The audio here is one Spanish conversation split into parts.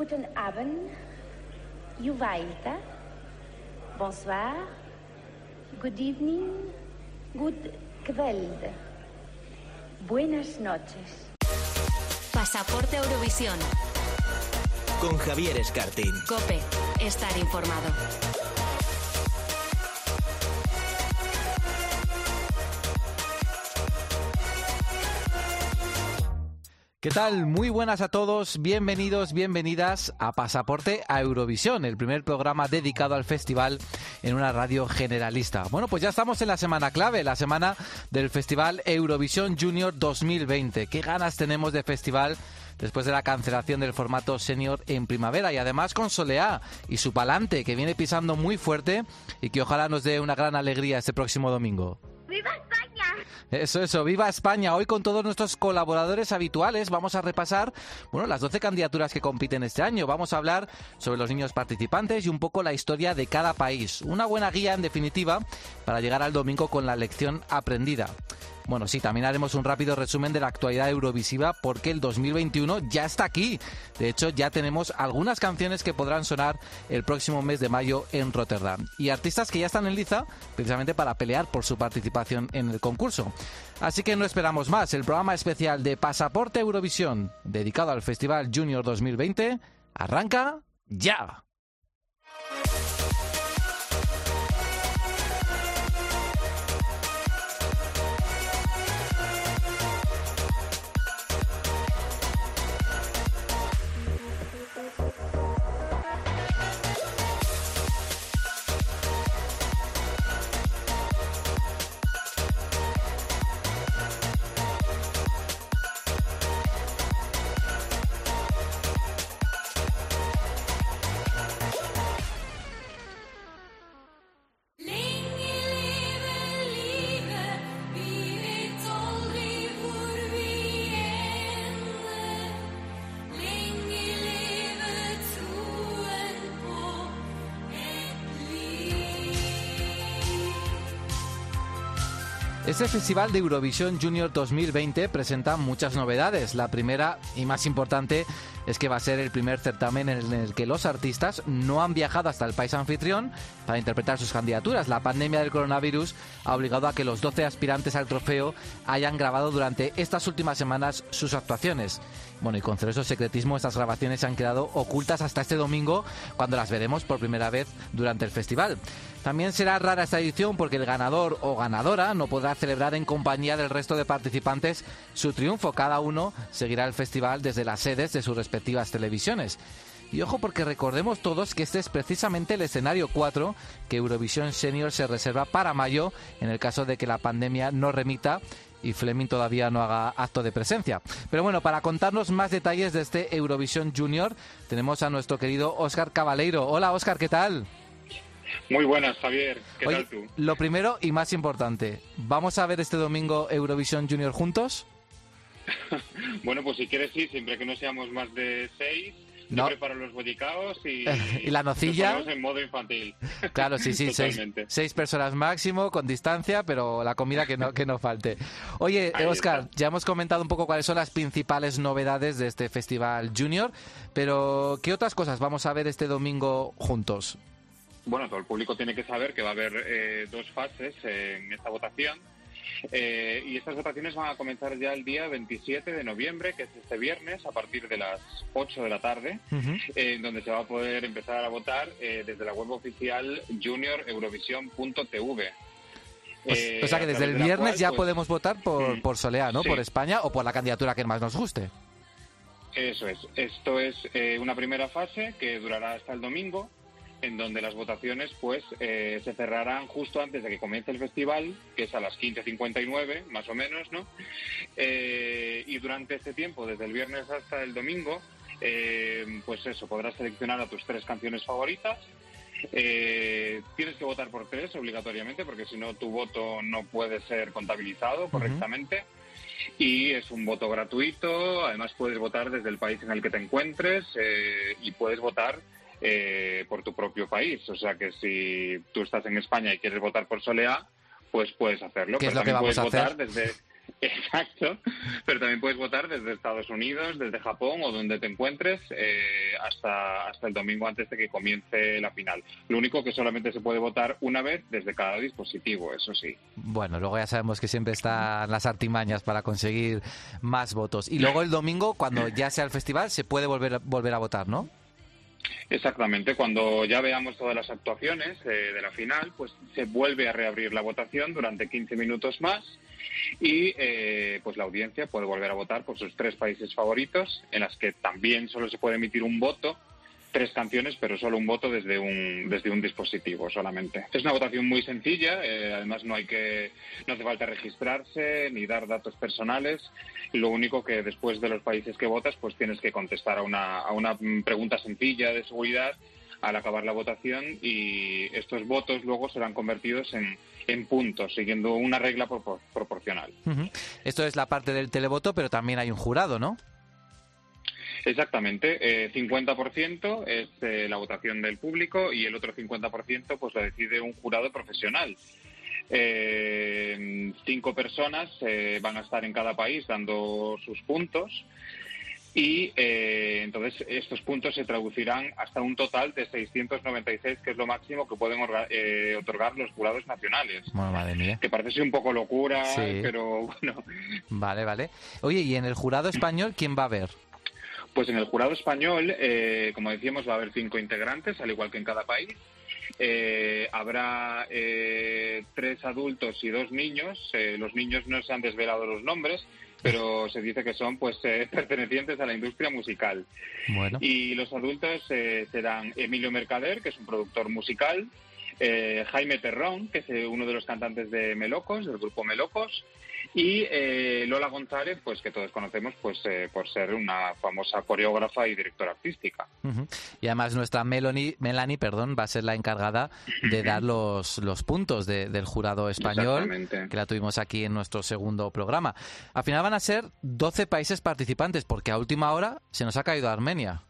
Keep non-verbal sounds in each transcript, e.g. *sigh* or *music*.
Guten Abend. Juvaita. Bonsoir. Good evening. Good kveld. Buenas noches. Pasaporte Eurovisión. Con Javier Escartín. Cope. Estar informado. ¿Qué tal? Muy buenas a todos, bienvenidos, bienvenidas a Pasaporte a Eurovisión, el primer programa dedicado al festival en una radio generalista. Bueno, pues ya estamos en la semana clave, la semana del Festival Eurovisión Junior 2020. ¿Qué ganas tenemos de festival? después de la cancelación del formato senior en primavera y además con Soleá y su palante que viene pisando muy fuerte y que ojalá nos dé una gran alegría este próximo domingo. ¡Viva España! Eso, eso, viva España. Hoy con todos nuestros colaboradores habituales vamos a repasar, bueno, las 12 candidaturas que compiten este año. Vamos a hablar sobre los niños participantes y un poco la historia de cada país. Una buena guía, en definitiva, para llegar al domingo con la lección aprendida. Bueno, sí, también haremos un rápido resumen de la actualidad eurovisiva porque el 2021 ya está aquí. De hecho, ya tenemos algunas canciones que podrán sonar el próximo mes de mayo en Rotterdam. Y artistas que ya están en liza precisamente para pelear por su participación en el concurso. Así que no esperamos más. El programa especial de Pasaporte Eurovisión, dedicado al Festival Junior 2020, arranca ya. Este Festival de Eurovisión Junior 2020 presenta muchas novedades. La primera y más importante es que va a ser el primer certamen en el que los artistas no han viajado hasta el país anfitrión para interpretar sus candidaturas. La pandemia del coronavirus ha obligado a que los 12 aspirantes al trofeo hayan grabado durante estas últimas semanas sus actuaciones. Bueno, y con celoso secretismo estas grabaciones se han quedado ocultas hasta este domingo, cuando las veremos por primera vez durante el festival. También será rara esta edición porque el ganador o ganadora no podrá celebrar en compañía del resto de participantes su triunfo. Cada uno seguirá el festival desde las sedes de sus respectivas televisiones. Y ojo porque recordemos todos que este es precisamente el escenario 4 que Eurovisión Senior se reserva para mayo en el caso de que la pandemia no remita y Fleming todavía no haga acto de presencia. Pero bueno, para contarnos más detalles de este Eurovisión Junior, tenemos a nuestro querido Óscar Cabaleiro. Hola Óscar, ¿qué tal? Muy buenas, Javier. ¿Qué tal tú? Lo primero y más importante, ¿vamos a ver este domingo Eurovisión Junior juntos? *laughs* bueno, pues si quieres sí, siempre que no seamos más de seis. No. Yo preparo los boticaos y, *laughs* y la nocilla. en modo infantil. *laughs* Claro, sí, sí, seis, seis, personas máximo, con distancia, pero la comida que no, que no falte. Oye, Oscar, ya hemos comentado un poco cuáles son las principales novedades de este Festival Junior, pero ¿qué otras cosas vamos a ver este domingo juntos? Bueno, todo el público tiene que saber que va a haber eh, dos fases en esta votación. Eh, y estas votaciones van a comenzar ya el día 27 de noviembre, que es este viernes, a partir de las 8 de la tarde, en donde se va a poder empezar a votar eh, desde la web oficial junioreurovision.tv. o sea que desde el viernes ya pues, podemos votar por, mm, por Soleá, ¿no? Por España o por la candidatura que más nos guste. Eso es. Esto es una primera fase que durará hasta el domingo en donde las votaciones pues eh, se cerrarán justo antes de que comience el festival, que es a las 15.59 más o menos, ¿no? Eh, y durante este tiempo, desde el viernes hasta el domingo, eh, pues eso, podrás seleccionar a tus tres canciones favoritas. tienes que votar por tres obligatoriamente porque si no tu voto no puede ser contabilizado correctamente. Y es un voto gratuito, además puedes votar desde el país en el que te encuentres y puedes votar eh, por tu propio país. O sea que si tú estás en España y quieres votar por Soleá, pues puedes hacerlo. ¿Qué es lo que vamos a hacer? desde *laughs* Exacto, pero también puedes votar desde Estados Unidos, desde Japón o donde te encuentres eh, hasta, hasta el domingo antes de que comience la final. Lo único que solamente se puede votar una vez desde cada dispositivo, eso sí. Bueno, luego ya sabemos que siempre están las artimañas para conseguir más votos. Y luego el domingo, cuando ya sea el festival, se puede volver, volver a votar, ¿no? Exactamente, cuando ya veamos todas las actuaciones eh, de la final, pues se vuelve a reabrir la votación durante 15 minutos más y eh, pues la audiencia puede volver a votar por sus tres países favoritos, en las que también solo se puede emitir un voto tres canciones, pero solo un voto desde un, desde un dispositivo solamente. Es una votación muy sencilla, eh, además no hay que, no hace falta registrarse ni dar datos personales. Lo único que después de los países que votas, pues tienes que contestar a una, a una pregunta sencilla de seguridad al acabar la votación y estos votos luego serán convertidos en, en puntos, siguiendo una regla proporcional. Esto es la parte del televoto, pero también hay un jurado, ¿no? Exactamente, eh, 50% es eh, la votación del público y el otro 50% pues lo decide un jurado profesional. Eh, cinco personas eh, van a estar en cada país dando sus puntos y eh, entonces estos puntos se traducirán hasta un total de 696, que es lo máximo que pueden otorgar los jurados nacionales. Bueno, madre mía. Que parece un poco locura, pero *laughs* bueno. Vale, vale. Oye, ¿y en el jurado español quién va a haber? Pues en el jurado español, eh, como decíamos, va a haber cinco integrantes, al igual que en cada país. Eh, habrá eh, tres adultos y dos niños. Los niños no se han desvelado los nombres, pero se dice que son pues *laughs* pertenecientes a la industria musical. Bueno. Y los adultos serán Emilio Mercader, que es un productor musical, Jaime Terrón, que es uno de los cantantes de Melocos, del grupo Melocos, y eh, Lola González, pues que todos conocemos pues eh, por ser una famosa coreógrafa y directora artística. Y además nuestra Melanie, Melanie perdón, va a ser la encargada de dar los, los puntos de- del jurado español, que la tuvimos aquí en nuestro segundo programa. Al final van a ser 12 países participantes, porque a última hora se nos ha caído Armenia.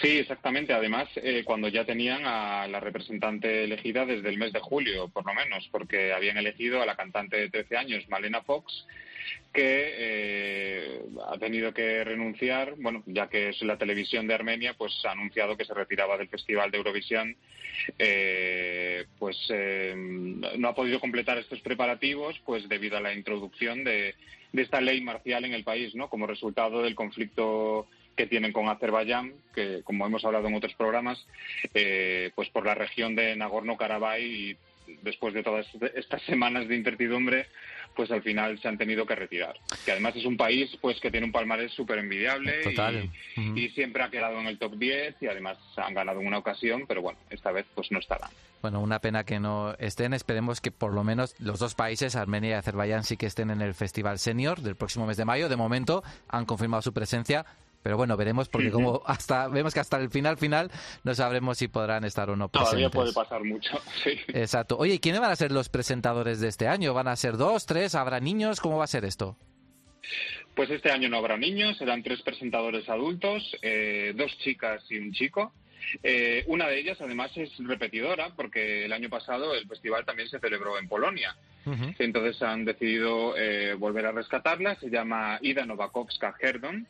Sí, exactamente. Además, eh, cuando ya tenían a la representante elegida desde el mes de julio, por lo menos, porque habían elegido a la cantante de 13 años, Malena Fox, que eh, ha tenido que renunciar, bueno, ya que es la televisión de Armenia, pues ha anunciado que se retiraba del Festival de Eurovisión, eh, pues eh, no ha podido completar estos preparativos, pues debido a la introducción de, de esta ley marcial en el país, ¿no? Como resultado del conflicto que tienen con Azerbaiyán, que como hemos hablado en otros programas, eh, pues por la región de Nagorno-Karabaj y después de todas estas semanas de incertidumbre, pues al final se han tenido que retirar. Que además es un país pues que tiene un palmarés súper envidiable Total. y siempre ha quedado en el top 10 y además han ganado en una ocasión, pero bueno, esta vez pues no estarán. Bueno, una pena que no estén. Esperemos que por lo menos los dos países, Armenia y Azerbaiyán, sí que estén en el Festival Senior del próximo mes de mayo. De momento han confirmado su presencia. Pero bueno, veremos porque como hasta vemos que hasta el final final no sabremos si podrán estar o no presentes. Todavía puede pasar mucho, *laughs* sí. Exacto. Oye, ¿y quiénes van a ser los presentadores de este año? ¿Van a ser dos, tres? ¿Habrá niños? ¿Cómo va a ser esto? Pues este año no habrá niños, serán tres presentadores adultos, eh, dos chicas y un chico. Eh, una de ellas, además, es repetidora, porque el año pasado el festival también se celebró en Polonia. Entonces han decidido eh, volver a rescatarla. Se llama Ida Nowakowska-Herdon.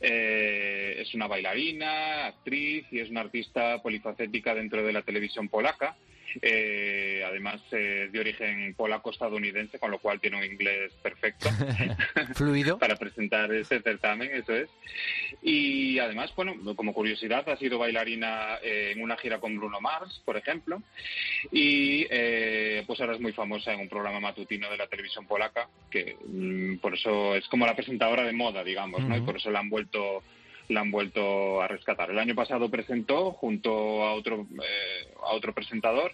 Eh, es una bailarina, actriz y es una artista polifacética dentro de la televisión polaca. Eh, además, eh, de origen polaco-estadounidense, con lo cual tiene un inglés perfecto *laughs* Fluido. *laughs* para presentar este certamen, eso es. Y además, bueno, como curiosidad, ha sido bailarina eh, en una gira con Bruno Mars, por ejemplo, y eh, pues ahora es muy famosa en un programa matutino de la televisión polaca, que mm, por eso es como la presentadora de moda, digamos, ¿no? Y por eso la han vuelto la han vuelto a rescatar. El año pasado presentó junto a otro eh, a otro presentador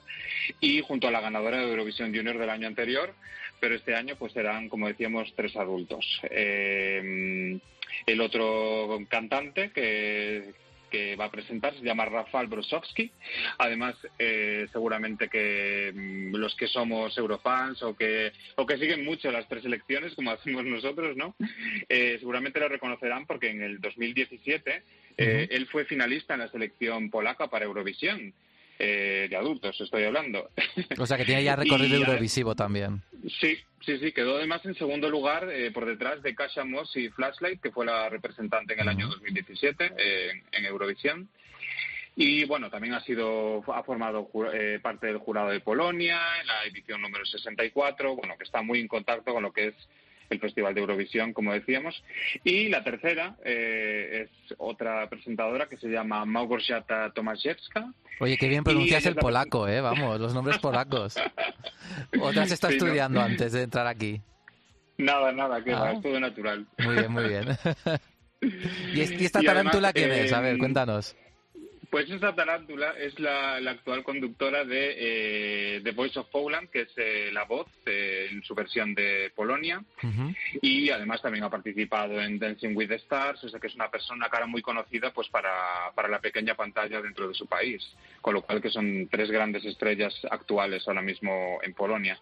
y junto a la ganadora de Eurovisión Junior del año anterior, pero este año pues serán, como decíamos, tres adultos. Eh, el otro cantante que, que va a presentar se llama Rafael Brosowski. Además, eh, seguramente que mm, los que somos eurofans o que, o que siguen mucho las tres elecciones, como *laughs* hacemos nosotros, ¿no? Eh, seguramente lo reconocerán porque en el 2017 eh, él fue finalista en la selección polaca para Eurovisión. Eh, de adultos, estoy hablando. *laughs* O sea que tiene ya recorrido Y, Eurovisivo también. Sí, sí, sí, quedó además en segundo lugar eh, por detrás de Kasia Moss y Flashlight, que fue la representante en el año 2017 eh, en Eurovisión. Y bueno, también ha sido ha formado eh, parte del jurado de Polonia en la edición número 64, bueno, que está muy en contacto con lo que es el Festival de Eurovisión, como decíamos. Y la tercera eh, es otra presentadora que se llama Małgorzata Tomaszewska. Oye, qué bien pronuncias el polaco, ¿eh? Vamos, los nombres polacos. *laughs* Otra se está Sí, ¿no? estudiando antes de entrar aquí. Nada, nada, que Ah. va, es todo natural. Muy bien, muy bien. *laughs* *laughs* ¿Y, es- y esta Y además, tarántula quién es? A ver, eh, cuéntanos. Pues esta tarántula es la, la actual conductora de eh, The Voice of Poland, que es eh, la voz eh, en su versión de Polonia. Y además también ha participado en Dancing with the Stars, o sea que es una persona, cara muy conocida pues para, para la pequeña pantalla dentro de su país. Con lo cual que son tres grandes estrellas actuales ahora mismo en Polonia.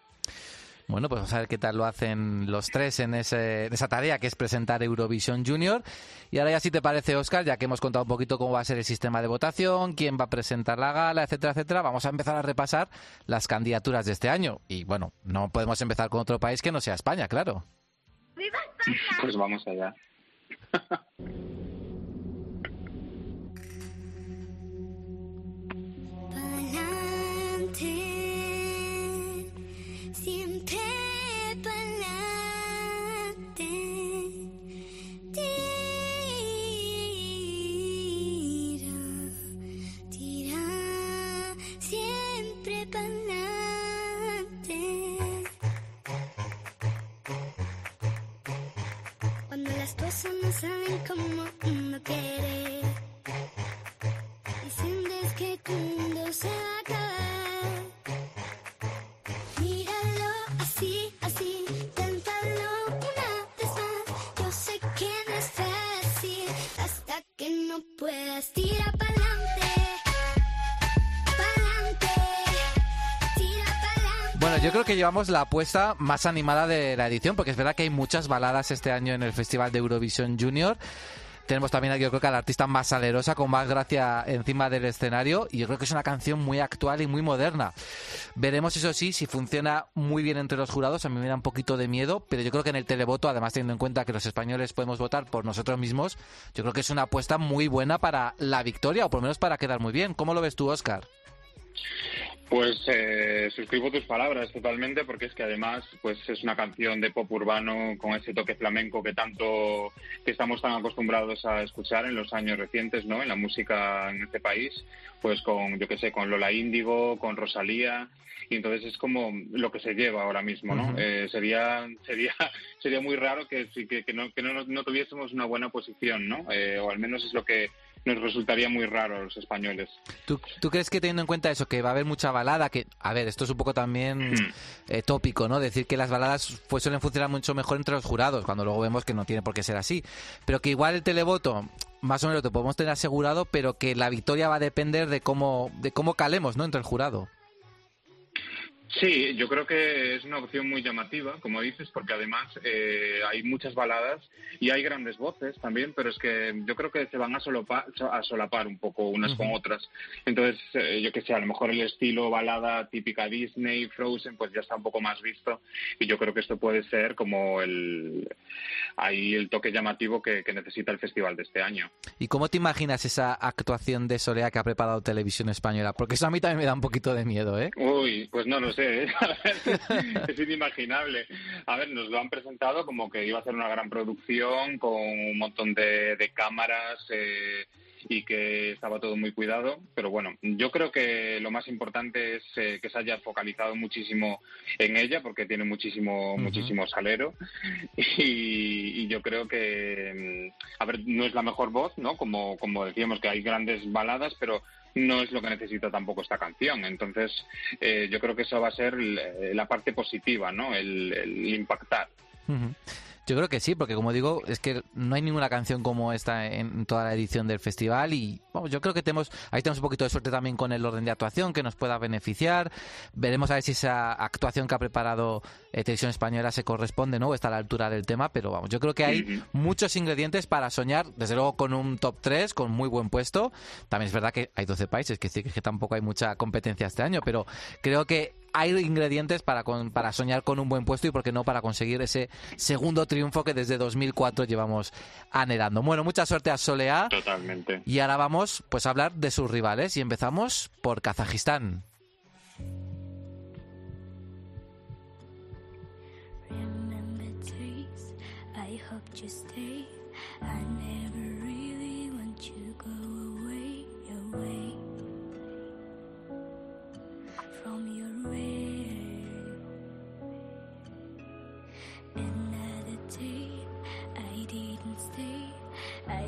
Bueno, pues vamos a ver qué tal lo hacen los tres en, ese- en esa tarea que es presentar Eurovisión Junior. Y ahora ya si te parece, Oscar, ya que hemos contado un poquito cómo va a ser el sistema de votación, quién va a presentar la gala, etcétera, etcétera, vamos a empezar a repasar las candidaturas de este año. Y bueno, no podemos empezar con otro país que no sea España, claro. Pues vamos allá. *laughs* yo creo que llevamos la apuesta más animada de la edición, porque es verdad que hay muchas baladas este año en el Festival de Eurovisión Junior. Tenemos también, yo creo que a la artista más salerosa, con más gracia encima del escenario, y yo creo que es una canción muy actual y muy moderna. Veremos, eso sí, si funciona muy bien entre los jurados. A mí me da un poquito de miedo, pero yo creo que en el televoto, además teniendo en cuenta que los españoles podemos votar por nosotros mismos, yo creo que es una apuesta muy buena para la victoria, o por lo menos para quedar muy bien. ¿Cómo lo ves tú, Oscar? Pues eh, suscribo tus palabras totalmente porque es que además pues es una canción de pop urbano con ese toque flamenco que tanto que estamos tan acostumbrados a escuchar en los años recientes, ¿no? En la música en este país, pues con yo qué sé, con Lola Índigo, con Rosalía y entonces es como lo que se lleva ahora mismo, ¿no? Eh, sería sería sería muy raro que que, que no que no, no tuviésemos una buena posición, ¿no? Eh, o al menos es lo que nos resultaría muy raro a los españoles. ¿Tú, tú crees que teniendo en cuenta eso, que va a haber mucha balada, que, a ver, esto es un poco también eh, tópico, ¿no? Decir que las baladas pues, suelen funcionar mucho mejor entre los jurados, cuando luego vemos que no tiene por qué ser así. Pero que igual el televoto, más o menos lo podemos tener asegurado, pero que la victoria va a depender de cómo, de cómo calemos, ¿no? Entre el jurado. Sí, yo creo que es una opción muy llamativa, como dices, porque además eh, hay muchas baladas y hay grandes voces también, pero es que yo creo que se van a, a solapar un poco unas con Ujú. otras. Entonces, eh, yo que sé, a lo mejor el estilo balada típica Disney, Frozen, pues ya está un poco más visto y yo creo que esto puede ser como el ahí el toque llamativo que, que necesita el festival de este año. ¿Y cómo te imaginas esa actuación de Soleá que ha preparado Televisión Española? Porque eso a mí también me da un poquito de miedo, ¿eh? Uy, pues no lo sé, ¿eh? *laughs* es inimaginable. A ver, nos lo han presentado como que iba a ser una gran producción con un montón de, de cámaras eh, y que estaba todo muy cuidado, pero bueno, yo creo que lo más importante es eh, que se haya focalizado muchísimo en ella porque tiene muchísimo, muchísimo salero y, y yo creo que, mm, a ver, no es la mejor voz, ¿no? Como, como decíamos que hay grandes baladas, pero no es lo que necesita tampoco esta canción. Entonces, eh, yo creo que eso va a ser l- la parte positiva, ¿no? El, el impactar. Yo creo que sí, porque como digo, es que no hay ninguna canción como esta en toda la edición del festival y vamos, yo creo que tenemos ahí tenemos un poquito de suerte también con el orden de actuación que nos pueda beneficiar. Veremos a ver si esa actuación que ha preparado eh, Televisión Española se corresponde, ¿no? O está a la altura del tema, pero vamos, yo creo que hay muchos ingredientes para soñar, desde luego con un top 3, con muy buen puesto. También es verdad que hay 12 países, que sí que tampoco hay mucha competencia este año, pero creo que hay ingredientes para, para soñar con un buen puesto y, por qué no, para conseguir ese segundo triunfo que desde 2004 llevamos anhelando. Bueno, mucha suerte a Soleá. Totalmente. Y ahora vamos pues a hablar de sus rivales y empezamos por Kazajistán.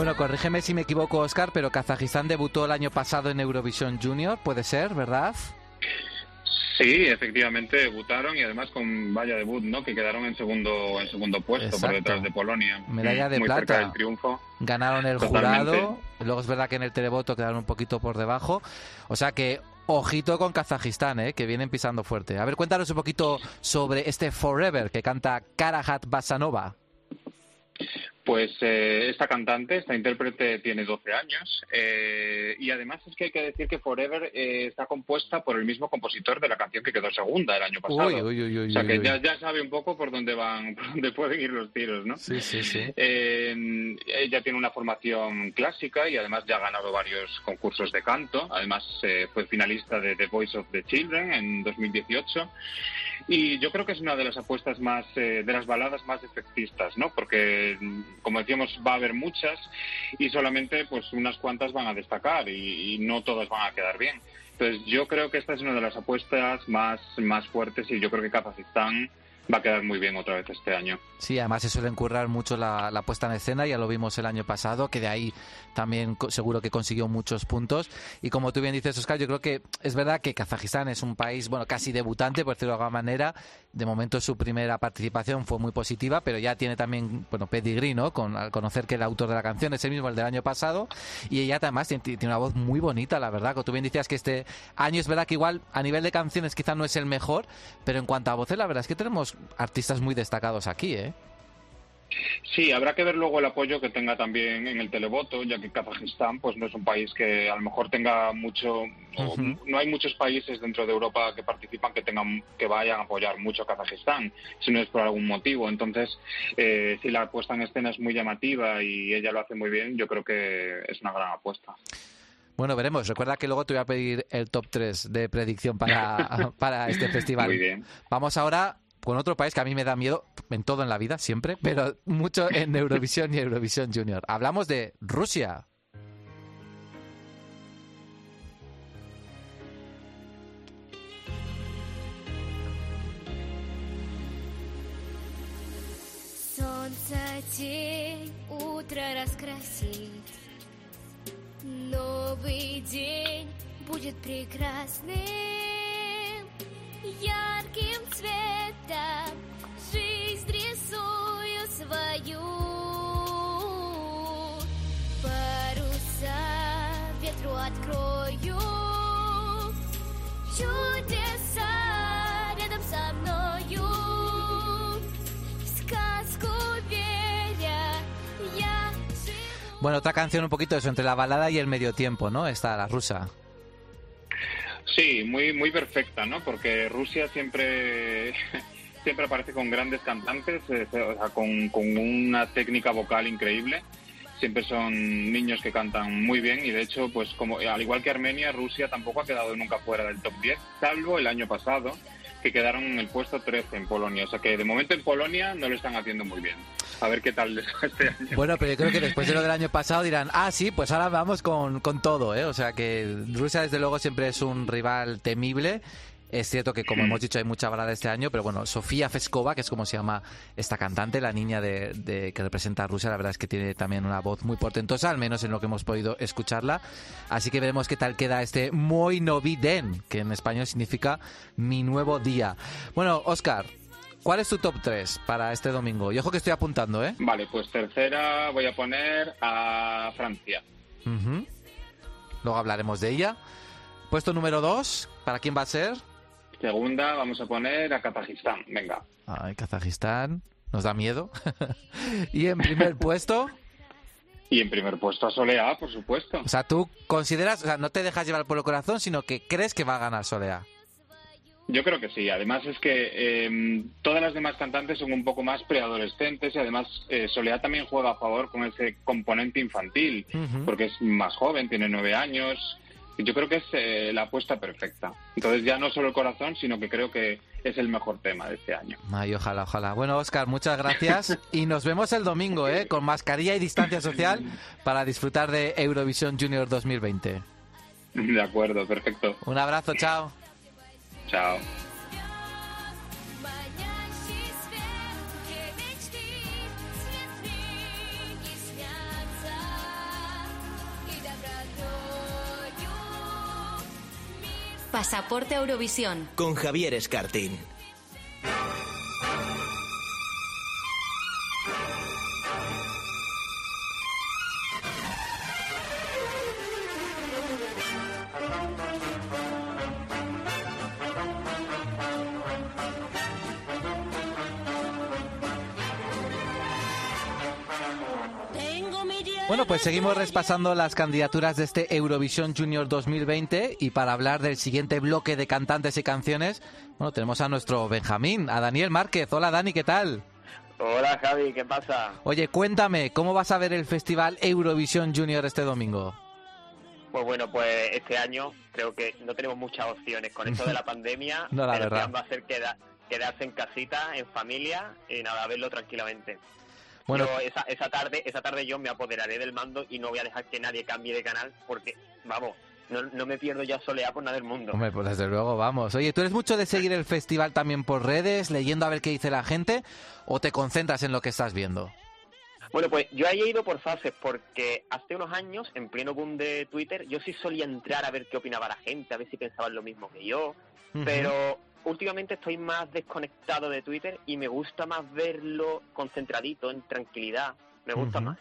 Bueno, corrígeme si me equivoco, Oscar, pero Kazajistán debutó el año pasado en Eurovisión Junior, puede ser, ¿verdad? Sí, efectivamente debutaron y además con vaya debut, ¿no? Que quedaron en segundo en segundo puesto por detrás de Polonia. Medalla de Muy plata. Cerca del triunfo. Ganaron el jurado. Luego es verdad que en el televoto quedaron un poquito por debajo. O sea que ojito con Kazajistán, ¿eh? que vienen pisando fuerte. A ver, cuéntanos un poquito sobre este Forever que canta Karahat Basanova. Pues eh, esta cantante, esta intérprete tiene 12 años eh, y además es que hay que decir que Forever eh, está compuesta por el mismo compositor de la canción que quedó segunda el año pasado. o sea que ya, sabe un poco por dónde van, *laughs* por dónde pueden ir los tiros, ¿no? Sí, sí, sí. ella tiene una formación clásica y además ya ha ganado varios concursos de canto. Además fue finalista de The Voice of the Children en 2018 y yo creo que es una de las apuestas más, de las baladas más efectistas, ¿no? Porque como decíamos, va a haber muchas y solamente pues unas cuantas van a destacar y, y, no todas van a quedar bien. Entonces yo creo que esta es una de las apuestas más, más fuertes y yo creo que Kazajistán va a quedar muy bien otra vez este año. Sí, además se suele encurrar mucho la, puesta en escena, ya lo vimos el año pasado, que de ahí también seguro que consiguió muchos puntos. Y como tú bien dices, Oscar, yo creo que es verdad que Kazajistán es un país, bueno, casi debutante, por decirlo de alguna manera. De momento su primera participación fue muy positiva, pero ya tiene también, bueno, pedigrí, ¿no? Con, al conocer que el autor de la canción es el mismo, el del año pasado. Y ella además tiene, una voz muy bonita, la verdad. Como tú bien decías que este año es verdad que igual a nivel de canciones quizá no es el mejor, pero en cuanto a voces, la verdad es que tenemos artistas muy destacados aquí, ¿eh? Sí, habrá que ver luego el apoyo que tenga también en el televoto, ya que Kazajistán pues no es un país que a lo mejor tenga mucho, no hay muchos países dentro de Europa que participan que tengan que vayan a apoyar mucho a Kazajistán, si no es por algún motivo. Entonces, eh, si la puesta en escena es muy llamativa y ella lo hace muy bien, yo creo que es una gran apuesta. Bueno, veremos. Recuerda que luego te voy a pedir el top 3 de predicción para, *laughs* para este festival. Muy bien. Vamos ahora con otro país que a mí me da miedo en todo en la vida, siempre, pero mucho en Eurovisión *laughs* y Eurovisión Junior. Hablamos de Rusia. Новый день будет прекрасным. ярким цветом жизнь рисую свою. Паруса ветру открою, чудеса рядом со мною. В сказку веря, я живу. Bueno, otra canción un poquito eso, entre la balada y el medio tiempo, ¿no? Esta, la rusa. Sí, muy, muy perfecta, ¿no? Porque Rusia siempre, *laughs* siempre aparece con grandes cantantes, eh, o sea, con, con una técnica vocal increíble siempre son niños que cantan muy bien y de hecho, pues como al igual que Armenia, Rusia tampoco ha quedado nunca fuera del top 10, salvo el año pasado, que quedaron en el puesto 13 en Polonia. O sea que de momento en Polonia no lo están haciendo muy bien. A ver qué tal este año. Bueno, pero yo creo que después de lo del año pasado dirán, ah, sí, pues ahora vamos con, con todo, ¿eh? O sea que Rusia desde luego siempre es un rival temible. Es cierto que, como *clears throat* hemos dicho, hay mucha balada este año, pero bueno, Sofía Feskova, que es como se llama esta cantante, la niña de, de- que representa a Rusia, la verdad es que tiene también una voz muy portentosa, al menos en lo que hemos podido escucharla. Así que veremos qué tal queda este Moi Novi Den, que en español significa mi nuevo día. Bueno, Oscar, ¿cuál es tu top 3 para este domingo? Y ojo que estoy apuntando, ¿eh? Vale, pues tercera voy a poner a Francia. Luego hablaremos de ella. Puesto número 2, ¿para quién va a ser? Segunda vamos a poner a Kazajistán. Venga. Ay, Kazajistán. Nos da miedo. *laughs* y en primer puesto, Y en primer puesto a Soleá, por supuesto. o sea, tú consideras, o sea, no te dejas llevar por el corazón, sino que crees que va a ganar Solea. Yo creo que sí. Además es que eh, todas las demás cantantes son un poco más preadolescentes y además eh, Soleá también juega a favor con ese componente infantil, porque es más joven, tiene nueve años. Yo creo que es eh, la apuesta perfecta. Entonces ya no solo el corazón, sino que creo que es el mejor tema de este año. Ay, ojalá, ojalá. Bueno, Oscar, muchas gracias. *laughs* Y nos vemos el domingo, ¿eh? Con mascarilla y distancia social *laughs* para disfrutar de Eurovisión Junior 2020. De acuerdo, perfecto. Un abrazo, chao. Chao. Pasaporte Eurovisión. Con Javier Escartín. Pues seguimos repasando las candidaturas de este Eurovisión Junior 2020 y para hablar del siguiente bloque de cantantes y canciones, bueno, tenemos a nuestro Benjamín, a Daniel Márquez. Hola Dani, ¿qué tal? Hola Javi, ¿qué pasa? Oye, cuéntame, ¿cómo vas a ver el Festival Eurovisión Junior este domingo? Pues bueno, pues este año creo que no tenemos muchas opciones. Con esto de la *laughs* pandemia, No, la el plan va a ser queda- quedarse en casita, en familia y nada, verlo tranquilamente. Bueno, Yo esa, esa tarde esa tarde yo me apoderaré del mando y no voy a dejar que nadie cambie de canal porque, vamos, no, no me pierdo ya Soleá por nada del mundo. hombre, pues desde luego, vamos. Oye, ¿tú eres mucho de seguir el festival también por redes, leyendo a ver qué dice la gente, o te concentras en lo que estás viendo? Bueno, pues yo he ido por fases porque hace unos años, en pleno boom de Twitter, yo sí solía entrar a ver qué opinaba la gente, a ver si pensaban lo mismo que yo. Pero últimamente estoy más desconectado de Twitter y me gusta más verlo concentradito, en tranquilidad. Me gusta más.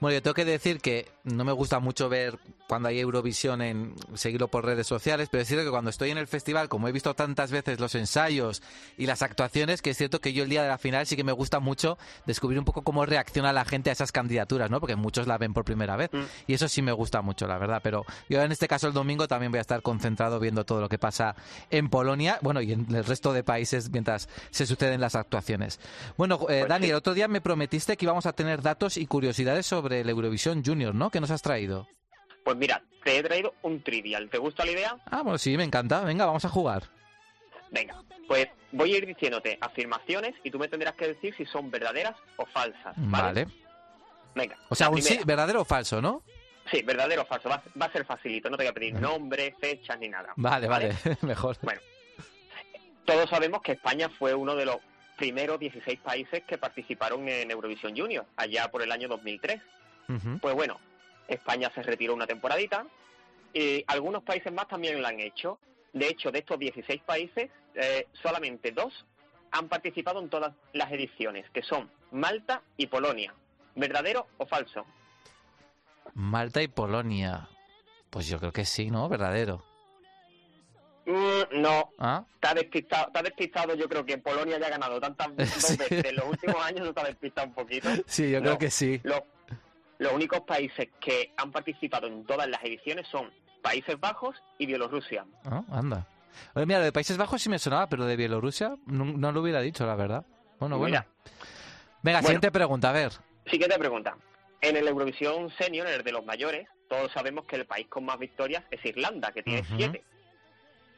Bueno, yo tengo que decir que no me gusta mucho ver cuando hay Eurovisión en seguirlo por redes sociales, pero es cierto que cuando estoy en el festival, como he visto tantas veces los ensayos y las actuaciones, que es cierto que yo el día de la final sí que me gusta mucho descubrir un poco cómo reacciona la gente a esas candidaturas, ¿no? Porque muchos la ven por primera vez Mm. y eso sí me gusta mucho, la verdad. Pero yo en este caso el domingo también voy a estar concentrado viendo todo lo que pasa en Polonia, bueno, y en el resto de países mientras se suceden las actuaciones. Bueno, eh, Pues Dani, el otro día me prometiste que íbamos a tener datos y curiosidades sobre el Eurovisión Junior, ¿no? ¿Qué nos has traído? Pues mira, te he traído un trivial. ¿Te gusta la idea? Ah, bueno, sí, me encanta. Venga, vamos a jugar. Venga, pues voy a ir diciéndote afirmaciones y tú me tendrás que decir si son verdaderas o falsas. Vale. Vale. Venga. O sea, un sí, verdadero o falso, ¿no? Sí, verdadero o falso. Va, va a ser facilito. No te voy a pedir nombre, fechas ni nada. Vale, vale, *laughs* mejor. Bueno, todos sabemos que España fue uno de los primeros 16 países que participaron en Eurovisión Junior, allá por el año 2003. Ujú. Pues bueno, España se retiró una temporadita y algunos países más también lo han hecho. De hecho, de estos 16 países, eh, solamente dos han participado en todas las ediciones, que son Malta y Polonia. ¿Verdadero o falso? Malta y Polonia. Pues yo creo que sí, ¿no? Verdadero. Mm, no, ¿Ah? está despistado, está despistado. Yo creo que Polonia ya ha ganado tantas dos *laughs* Sí. veces en los últimos años, está despistado un poquito. Sí, yo creo que sí. Los, los únicos países que han participado en todas las ediciones son Países Bajos y Bielorrusia. Ah, anda. Oye, mira, lo de Países Bajos sí me sonaba, pero de Bielorrusia no, no lo hubiera dicho, la verdad. Bueno, bueno. Mira, Venga, Bueno. siguiente pregunta, a ver. siguiente pregunta. En el Eurovisión Senior, en el de los mayores, todos sabemos que el país con más victorias es Irlanda, que tiene Ujú. siete.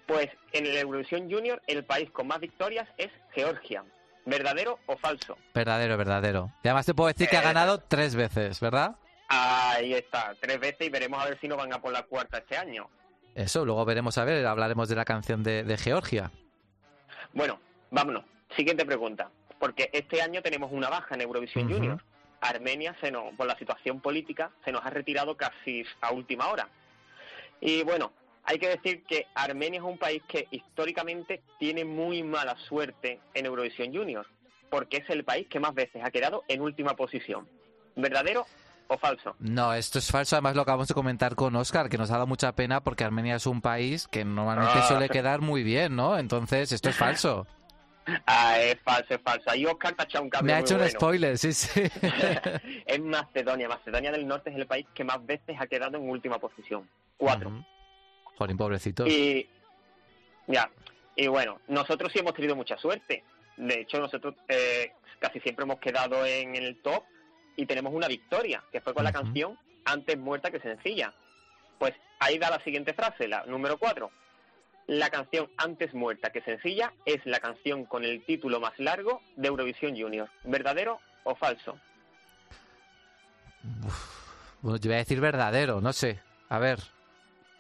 Pues en el Eurovisión Junior, el país con más victorias es Georgia. ¿Verdadero o falso? Verdadero, verdadero. Y además te puedo decir que ha Eh. ganado tres veces, ¿verdad? Ahí está, tres veces y veremos a ver si no van a por la cuarta este año. Eso, luego veremos a ver, hablaremos de la canción de, de Georgia. Bueno, vámonos. Siguiente pregunta. Porque este año tenemos una baja en Eurovisión. Junior. Armenia, se nos, por la situación política, se nos ha retirado casi a última hora. Y bueno, hay que decir que Armenia es un país que históricamente tiene muy mala suerte en Eurovisión Junior, porque es el país que más veces ha quedado en última posición. ¿Verdadero o falso? No, esto es falso. Además, lo acabamos de comentar con Oscar, que nos ha dado mucha pena porque Armenia es un país que normalmente Ah. suele quedar muy bien, ¿no? Entonces, esto es falso. *laughs* Ah, es falso, es falso. Ahí Oscar te ha echado un cambio Me ha muy hecho un bueno. spoiler, sí, sí. *laughs* es Macedonia. Macedonia del Norte es el país que más veces ha quedado en última posición. Cuatro. Jolín, pobrecito. Y ya, y bueno, nosotros sí hemos tenido mucha suerte. De hecho, nosotros eh, casi siempre hemos quedado en el top y tenemos una victoria, que fue con la canción Antes muerta que sencilla. Pues ahí da la siguiente frase, la número cuatro. La canción Antes muerta que sencilla es la canción con el título más largo de Eurovisión Junior. ¿Verdadero o falso? Bueno, yo voy a decir verdadero, no sé. A ver,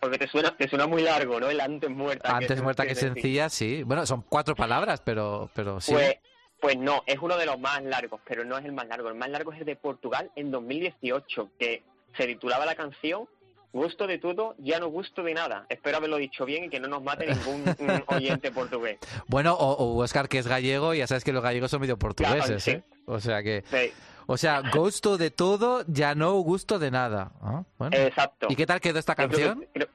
Porque te suena, te suena muy largo, ¿no? El antes muerta. que antes sen- muerta que sencilla, sí. Bueno, son cuatro palabras, pero, pero sí. Pues, pues no, es uno de los más largos, pero no es el más largo. El más largo es el de Portugal en 2018, que se titulaba la canción Gusto de todo, ya no gusto de nada. Espero haberlo dicho bien y que no nos mate ningún *laughs* mm, oyente portugués. Bueno, o, o Oscar, que es gallego, ya sabes que los gallegos son medio portugueses, sí. ¿eh? O sea que... Sí, O sea, gusto de todo, ya no gusto de nada. Ah, bueno. exacto. ¿Y qué tal quedó esta Yo creo que- canción? creo-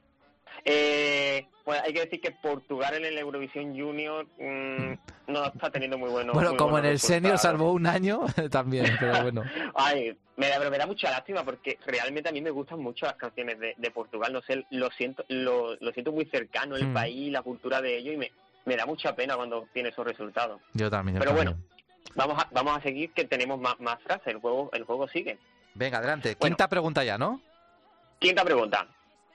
eh, pues hay que decir que Portugal en el Eurovisión Junior mm, no está teniendo muy bueno. Bueno, muy como en buenos el senior salvó un año, *laughs* también, pero bueno. Ay, me da, pero me da mucha lástima porque realmente a mí me gustan mucho las canciones de, de Portugal. No sé, lo siento, lo, lo siento muy cercano el Mm. país, la cultura de ellos y me, me da mucha pena cuando tiene esos resultados. Yo también. yo Pero bueno. también. Vamos a, vamos a seguir que tenemos más, más frases. El juego, el juego sigue. Venga, adelante. Bueno. Quinta pregunta ya, ¿no? Quinta pregunta.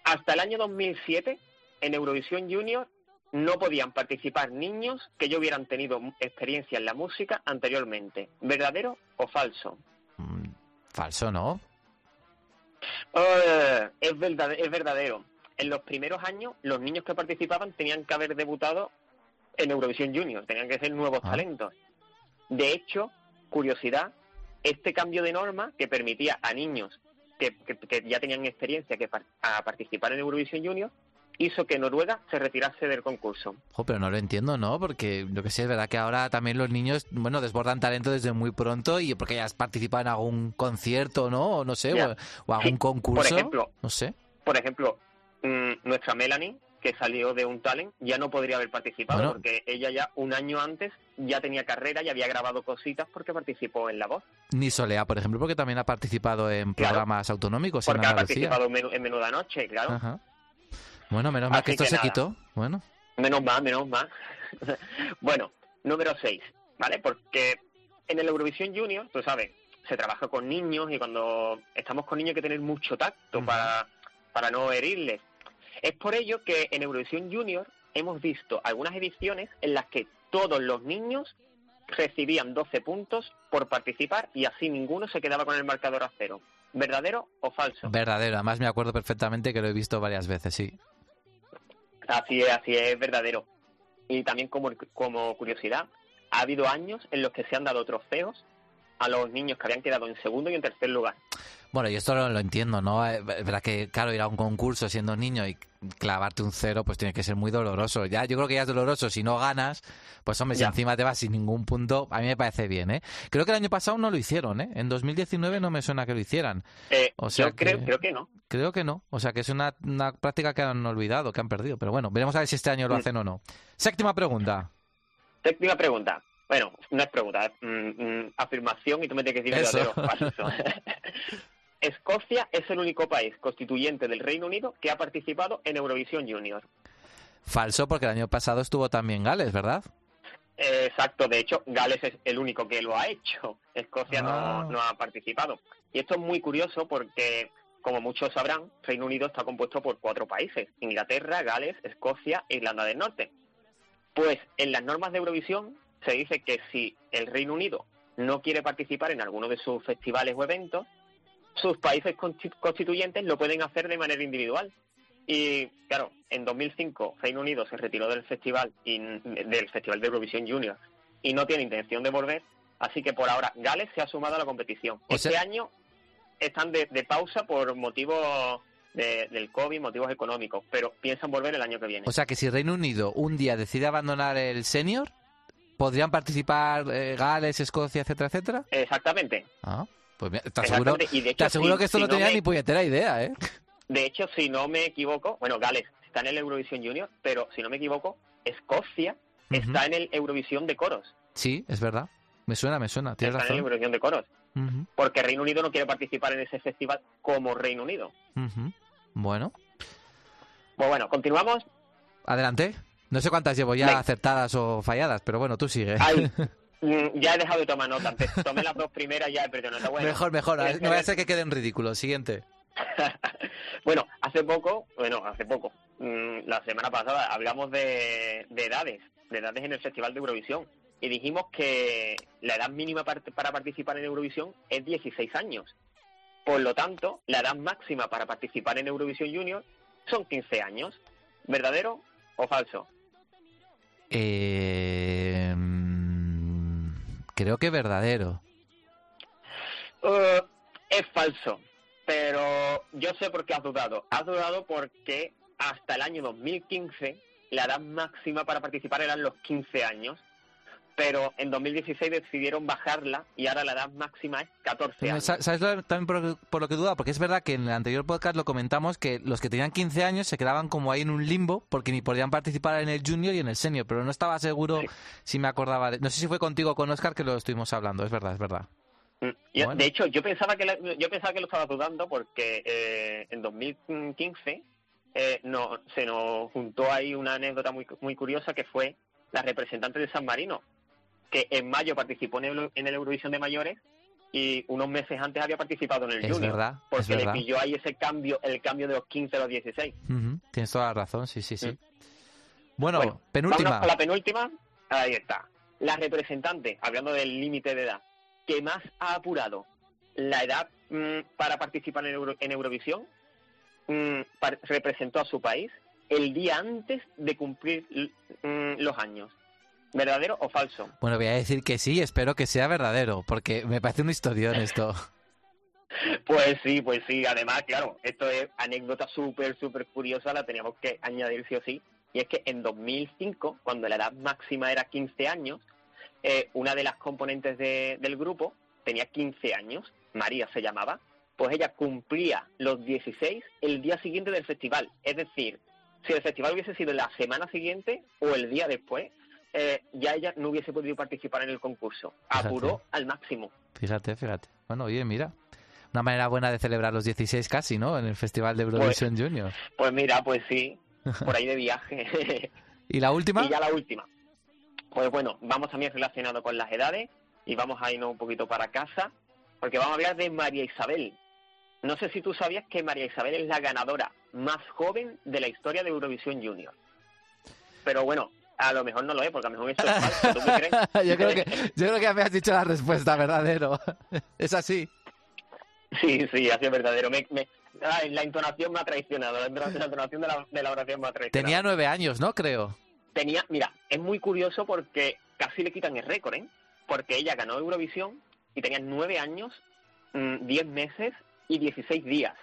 Hasta el año 2007, en Eurovisión Junior, no podían participar niños que ya hubieran tenido experiencia en la música anteriormente. ¿Verdadero o falso? Mm, Falso, ¿no? Eh, es, verdad, es verdadero. En los primeros años, los niños que participaban tenían que haber debutado en Eurovisión Junior, tenían que ser nuevos Ah. talentos. De hecho, curiosidad, este cambio de norma que permitía a niños que, que- que ya tenían experiencia que par- a participar en Eurovisión Junior hizo que Noruega se retirase del concurso. Pero no lo entiendo, ¿no? Porque lo que sé es verdad que ahora también los niños, bueno, desbordan talento desde muy pronto y porque ya has participado en algún concierto, ¿no? O no sé, o, o algún Sí, concurso. por ejemplo, no sé. Por ejemplo, mm, nuestra Melanie, que salió de un talent, ya no podría haber participado Bueno. porque ella ya un año antes ya tenía carrera y había grabado cositas porque participó en La Voz. Ni Solea, por ejemplo, porque también ha participado en Claro. programas autonómicos en Porque ha Andalucía. participado en, en Menuda Noche, claro. Ajá. Bueno, menos mal que esto que se nada. quitó. Bueno, Menos más, menos más. *laughs* bueno, número 6, ¿vale? Porque en el Eurovisión Junior, tú sabes, se trabaja con niños y cuando estamos con niños hay que tener mucho tacto para, para no herirles. Es por ello que en Eurovisión Junior hemos visto algunas ediciones en las que todos los niños recibían 12 puntos por participar y así ninguno se quedaba con el marcador a cero. ¿Verdadero o falso? verdadero. Además me acuerdo perfectamente que lo he visto varias veces, sí. Así es, así es, verdadero. Y también como, como curiosidad, ha habido años en los que se han dado trofeos a los niños que habían quedado en segundo y en tercer lugar. Bueno, y esto lo, lo entiendo, ¿no? Eh, Es verdad que, claro, ir a un concurso siendo niño y clavarte un cero, pues tiene que ser muy doloroso. Ya, yo creo que ya es doloroso. Si no ganas, pues hombre, si Ya. encima te vas sin ningún punto, a mí me parece bien, ¿eh? Creo que el año pasado no lo hicieron, ¿eh? En 2019 no me suena que lo hicieran. Eh, O sea yo creo, que- creo que no. Creo que no. O sea, que es una, una práctica que han olvidado, que han perdido. Pero bueno, veremos a ver si este año lo Mm. hacen o no. Séptima pregunta. Séptima pregunta. Bueno, no es pregunta, es mm, mm, afirmación y tú me tienes que decir verdadero o falso. *laughs* Escocia es el único país constituyente del Reino Unido que ha participado en Eurovisión Junior. Falso, porque el año pasado estuvo también Gales, ¿verdad? Eh, Exacto, de hecho, Gales es el único que lo ha hecho. Escocia Ah. no, no ha participado. Y esto es muy curioso porque, como muchos sabrán, Reino Unido está compuesto por cuatro países: Inglaterra, Gales, Escocia e Irlanda del Norte. Pues en las normas de Eurovisión se dice que si el Reino Unido no quiere participar en alguno de sus festivales o eventos, sus países consti- constituyentes lo pueden hacer de manera individual. Y claro, en 2005 Reino Unido se retiró del festival y, del festival de Eurovisión Junior y no tiene intención de volver, así que por ahora Gales se ha sumado a la competición. O este sea- año están de, de pausa por motivos de- del COVID, motivos económicos, pero piensan volver el año que viene. O sea que si Reino Unido un día decide abandonar el senior, ¿podrían participar eh, Gales, Escocia, etcétera, etcétera? Exactamente. Ah, pues mira, te aseguro, Exactamente, y de hecho, te aseguro si- que esto si no no tenía me- ni puñetera idea, ¿eh? De hecho, si no me equivoco, bueno, Gales está en el Eurovisión Junior, pero si no me equivoco, Escocia está en el Eurovisión de coros. Sí, es verdad. Me suena, me suena, tienes Está en el. Eurovisión de coros. Porque Reino Unido no quiere participar en ese festival como Reino Unido. Bueno, Pues bueno, continuamos. adelante. No sé cuántas llevo ya Venga. acertadas o falladas, pero bueno, tú sigue. Ay, *laughs* mm, ya he dejado de tomar nota. Tomé las dos primeras ya he perdido nota. Bueno, mejor, mejor. No vaya a que ser que quede en ridículo. Siguiente. *laughs* bueno, hace poco, bueno, hace poco, mm, la semana pasada hablamos de, de edades, de edades en el Festival de Eurovisión. Y dijimos que la edad mínima par- para participar en Eurovisión es 16 años. Por lo tanto, la edad máxima para participar en Eurovisión Junior son 15 años. ¿Verdadero o falso? Mm, creo que verdadero. Eh, es falso, pero yo sé por qué has dudado. Has dudado porque hasta el año 2015 la edad máxima para participar eran los 15 años, pero en 2016 decidieron bajarla y ahora la edad máxima es 14 años. Sa- ¿Sabes lo- también por, lo que- por lo que duda? Porque es verdad que en el anterior podcast lo comentamos que los que tenían 15 años se quedaban como ahí en un limbo porque ni podían participar en el junior y en el senior, pero no estaba seguro Sí. si me acordaba. De... No sé si fue contigo o con Oscar que lo estuvimos hablando, es verdad, es verdad. Mm, yo- Bueno. De hecho, yo pensaba que la- yo pensaba que lo estabas dudando porque eh, en 2015 eh, no, se nos juntó ahí una anécdota muy, muy curiosa que fue la representante de San Marino, que en mayo participó en el, en el Eurovisión de mayores y unos meses antes había participado en el Es Junior. verdad, es porque le pilló ahí ese cambio, el cambio de los 15 a los 16. Ujú, Tienes toda la razón, sí, sí, sí. Mm. Bueno, Bueno, penúltima. Con la penúltima. Ahí está. La representante, hablando del límite de edad, que más ha apurado la edad mm, para participar en, Euro- en Eurovisión, mm, representó a su país el día antes de cumplir los años. ¿Verdadero o falso? Bueno, voy a decir que sí, espero que sea verdadero, porque me parece un historión esto. *laughs* Pues sí, pues sí. Además, claro, esto es anécdota súper, súper curiosa, la teníamos que añadir sí o sí. Y es que en 2005, cuando la edad máxima era 15 años, eh, una de las componentes de- del grupo tenía 15 años, María se llamaba, pues ella cumplía los 16 el día siguiente del festival. Es decir, si el festival hubiese sido la semana siguiente o el día después, eh, ya ella no hubiese podido participar en el concurso. Fíjate. Apuró al máximo. Fíjate, fíjate. Bueno, oye, mira. Una manera buena de celebrar los 16 casi, ¿no? En el Festival de Eurovisión Junior. Pues mira, pues sí, *laughs* por ahí de viaje. *laughs* ¿Y la última? Y ya la última. Pues bueno, vamos también relacionado con las edades y vamos a irnos un poquito para casa, porque vamos a hablar de María Isabel. No sé si tú sabías que María Isabel es la ganadora más joven de la historia de Eurovisión Junior. Pero bueno, a lo mejor no lo es, porque a lo mejor esto es falso. ¿Tú qué crees? *laughs* yo, creo que, yo creo que me has dicho la respuesta, verdadero. *laughs* es así. Sí, sí, así es verdadero. Me, me- ay, la entonación me ha traicionado, la la entonación de la, de la oración me ha traicionado. Tenía nueve años, ¿no? Creo. tenía, mira, es muy curioso porque casi le quitan el récord, ¿eh? Porque ella ganó Eurovisión y tenía nueve años, mm, diez meses y dieciséis días.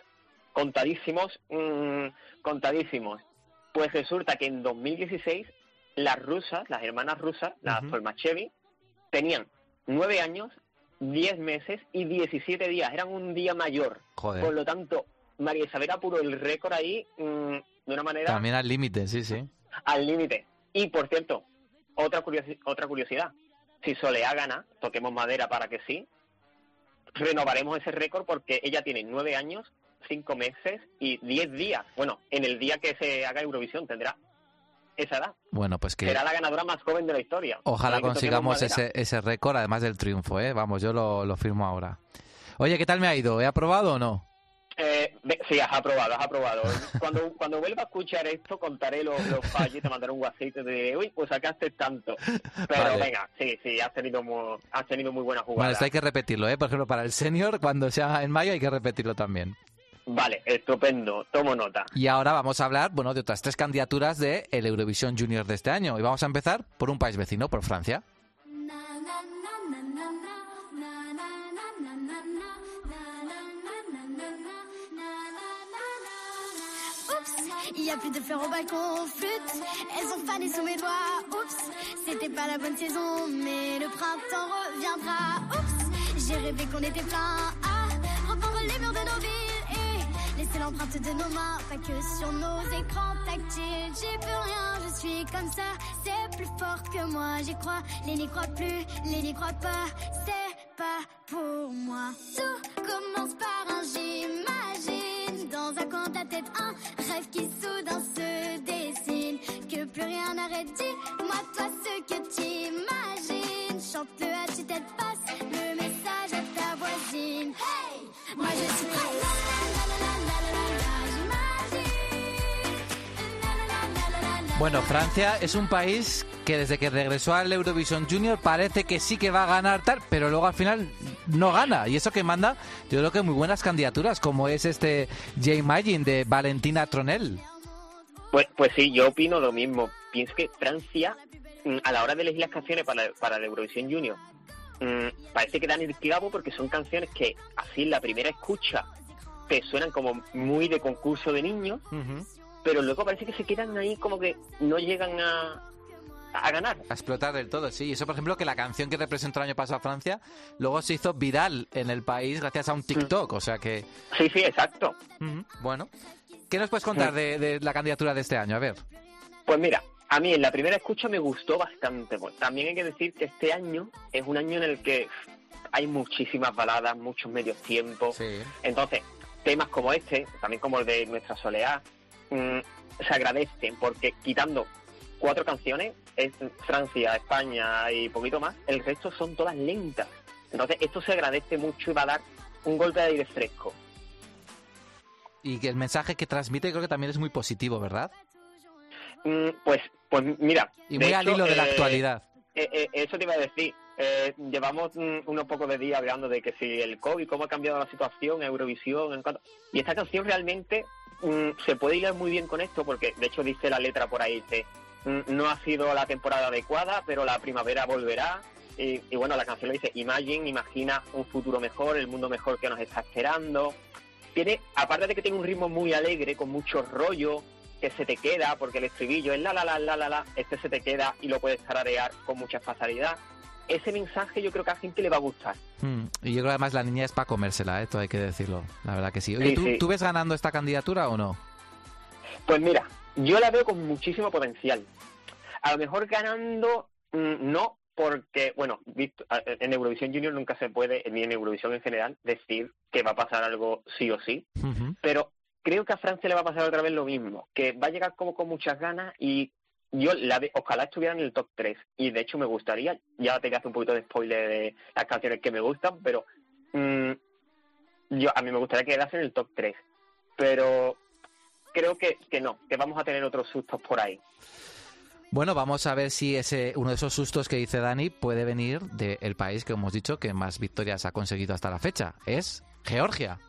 Contadísimos, mm, contadísimos. Pues resulta que en 2016 las rusas, las hermanas rusas, las Ujú. Tolmachevi, tenían nueve años, diez meses y diecisiete días. Eran un día mayor. Por Joder. lo tanto, María Isabel apuró el récord ahí mm, de una manera También al límite, sí, sí. al límite. Y por cierto, otra, curiosi- otra curiosidad. Si Soleá gana, toquemos madera para que sí, renovaremos ese récord porque ella tiene nueve años, cinco meses y diez días. Bueno, en el día que se haga Eurovisión tendrá. Esa edad. Bueno, pues que Será la ganadora más joven de la historia. ojalá consigamos ese, ese récord, además del triunfo, ¿eh? Vamos, yo lo, lo firmo ahora. Oye, ¿qué tal me ha ido? ¿He aprobado o no? Eh, sí, has aprobado, has aprobado. *laughs* Cuando, cuando vuelva a escuchar esto, contaré los, los fallos y te mandaré un WhatsApp y te diré, uy, pues sacaste tanto. Pero Vale. venga, sí, sí, has tenido muy, has tenido muy buena Bueno, jugada. esto hay que repetirlo, ¿eh? Por ejemplo, para el senior, cuando sea en mayo, hay que repetirlo también. Vale, estupendo, tomo nota. Y ahora vamos a hablar, bueno, de otras tres candidaturas de el Eurovisión Junior de este año. Y vamos a empezar por un país vecino, por Francia. Oups, il y a plus de fleurs au balcon, flûte, elles ont fané sous mes doigts. Oups, c'était pas la bonne saison, mais le printemps reviendra. Oups, j'ai rêvé qu'on était plein à reprendre les murs de nos villes et laisser l'empreinte de nos mains, pas que sur nos écrans tactiles. J'ai plus rien, je suis comme ça, c'est plus fort que moi. J'y crois, les n'y croient plus, les n'y croient pas, c'est pas pour moi. Tout commence par un j'imagine. Dans un coin de ta tête un rêve qui soudain se dessine. Que plus rien n'arrête dis-moi toi ce que t'imagines chante-le à tue-tête passe le message à ta voisine. Hey! Moi je suis prête Bueno, Francia es un país que desde que regresó al Eurovision Junior parece que sí que va a ganar tal, pero luego al final no gana. Y eso que manda, yo creo que muy buenas candidaturas, como es este J Imagine de Valentina Tronel. Pues, pues sí, yo opino lo mismo. Pienso que Francia, mm, a la hora de elegir las canciones para, para la Eurovisión Junior, mm, parece que dan el clavo porque son canciones que, así en la primera escucha, te suenan como muy de concurso de niños, pero luego parece que se quedan ahí como que no llegan a, a ganar. A explotar del todo, sí. Y eso, por ejemplo, que la canción que representó el año pasado a Francia, luego se hizo viral en el país gracias a un TikTok. O sea que, Sí, sí, exacto. bueno. ¿Qué nos puedes contar de, de la candidatura de este año? A ver. Pues mira, a mí en la primera escucha me gustó bastante. Pues también hay que decir que este año es un año en el que hay muchísimas baladas, muchos medios tiempos. Sí. Entonces, temas como este, también como el de Nuestra Soleá, mm, se agradecen porque quitando cuatro canciones, es Francia, España y poquito más, el resto son todas lentas. Entonces, esto se agradece mucho y va a dar un golpe de aire fresco. Y que el mensaje que transmite creo que también es muy positivo, ¿verdad? Mm, Pues, pues mira. Y muy al hilo de la eh, actualidad. Eh, eh, eso te iba a decir. Eh, llevamos mm, unos pocos de días hablando de que si el COVID, cómo ha cambiado la situación, Eurovisión, en cuanto... y esta canción realmente mm, se puede hilar muy bien con esto, porque de hecho dice la letra por ahí, mm, no ha sido la temporada adecuada, pero la primavera volverá. Y, bueno, la canción le dice, Imagine, imagina un futuro mejor, el mundo mejor que nos está esperando. Tiene, aparte de que tiene un ritmo muy alegre, con mucho rollo, que se te queda, porque el estribillo es la la la la la la, este se te queda y lo puedes tararear con mucha facilidad. Ese mensaje yo creo que a la gente le va a gustar. Mm, Y yo creo que además la niña es para comérsela, ¿eh? Esto hay que decirlo. La verdad que sí. Oye, Sí, ¿tú, sí. ¿tú ves ganando esta candidatura o no? Pues mira, yo la veo con muchísimo potencial. A lo mejor ganando, mm, no, porque, bueno, en Eurovisión Junior nunca se puede, ni en Eurovisión en general, decir que va a pasar algo sí o sí. Pero creo que a Francia le va a pasar otra vez lo mismo, que va a llegar como con muchas ganas y yo la ve- ojalá estuviera en el top 3 y de hecho me gustaría, ya te hacer un poquito de spoiler de las canciones que me gustan, pero mm, yo a mí me gustaría quedarse en el top 3, pero creo que, que no, que vamos a tener otros sustos por ahí. Bueno, vamos a ver si ese uno de esos sustos que dice Dani puede venir del país que hemos dicho que más victorias ha conseguido hasta la fecha. Es Georgia.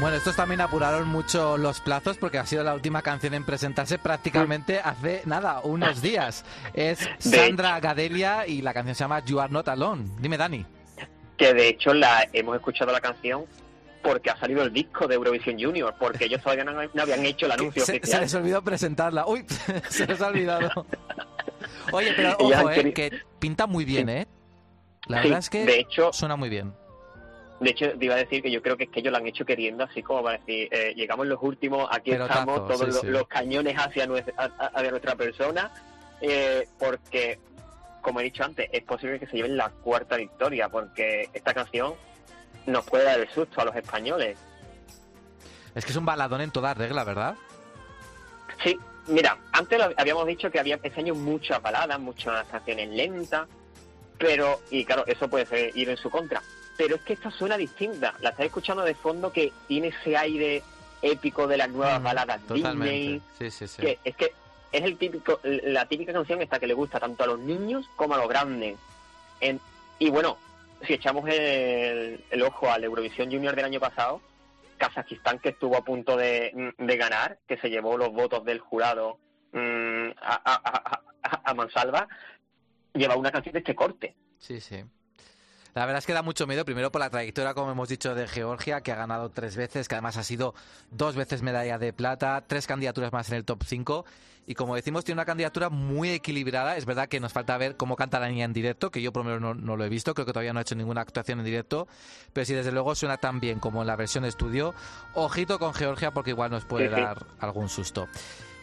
Bueno, estos también apuraron mucho los plazos porque ha sido la última canción en presentarse prácticamente hace nada, unos días. Es Sandra Gadelia y la canción se llama You Are Not Alone. Dime, Dani. Que de hecho la hemos escuchado la canción porque ha salido el disco de Eurovisión Junior, porque ellos todavía no, no habían hecho el anuncio Se, se les olvidó presentarla. Uy, *laughs* se les ha olvidado. Oye, pero *laughs* ojo, eh, que pinta muy bien, ¿eh? La Sí, verdad es que de hecho- suena muy bien. De hecho, te iba a decir que yo creo que es que ellos lo han hecho queriendo, así como para decir, eh, llegamos los últimos, aquí Pelotazo, estamos, todos sí, los, sí. los cañones hacia nuestra, hacia nuestra persona, eh, porque, como he dicho antes, es posible que se lleven la cuarta victoria, porque esta canción nos puede dar el susto a los españoles. Es que es un baladón en toda regla, ¿verdad? Sí, mira, antes habíamos dicho que había este año muchas baladas, muchas canciones lentas, pero, y claro, eso puede ser- ir en su contra. Pero es que esta suena distinta. La estás escuchando de fondo que tiene ese aire épico de las nuevas Mm, baladas Disney. Totalmente. Sí, sí, sí. Que es que es el típico, la típica canción esta que le gusta tanto a los niños como a los grandes. Y bueno, si echamos el, ojo al Eurovisión Junior del año pasado, Kazajistán que estuvo a punto de, de ganar, que se llevó los votos del jurado mm, a- a- a- a mansalva, lleva una canción de este corte. Sí, sí. La verdad es que da mucho miedo, primero por la trayectoria, como hemos dicho, de Georgia, que ha ganado tres veces, que además ha sido dos veces medalla de plata, tres candidaturas más en el top 5. Y como decimos, tiene una candidatura muy equilibrada. Es verdad que nos falta ver cómo canta la niña en directo, que yo primero no, no lo he visto, creo que todavía no ha hecho ninguna actuación en directo. Pero si desde luego suena tan bien como en la versión de estudio, ojito con Georgia porque igual nos puede Sí, sí. dar algún susto.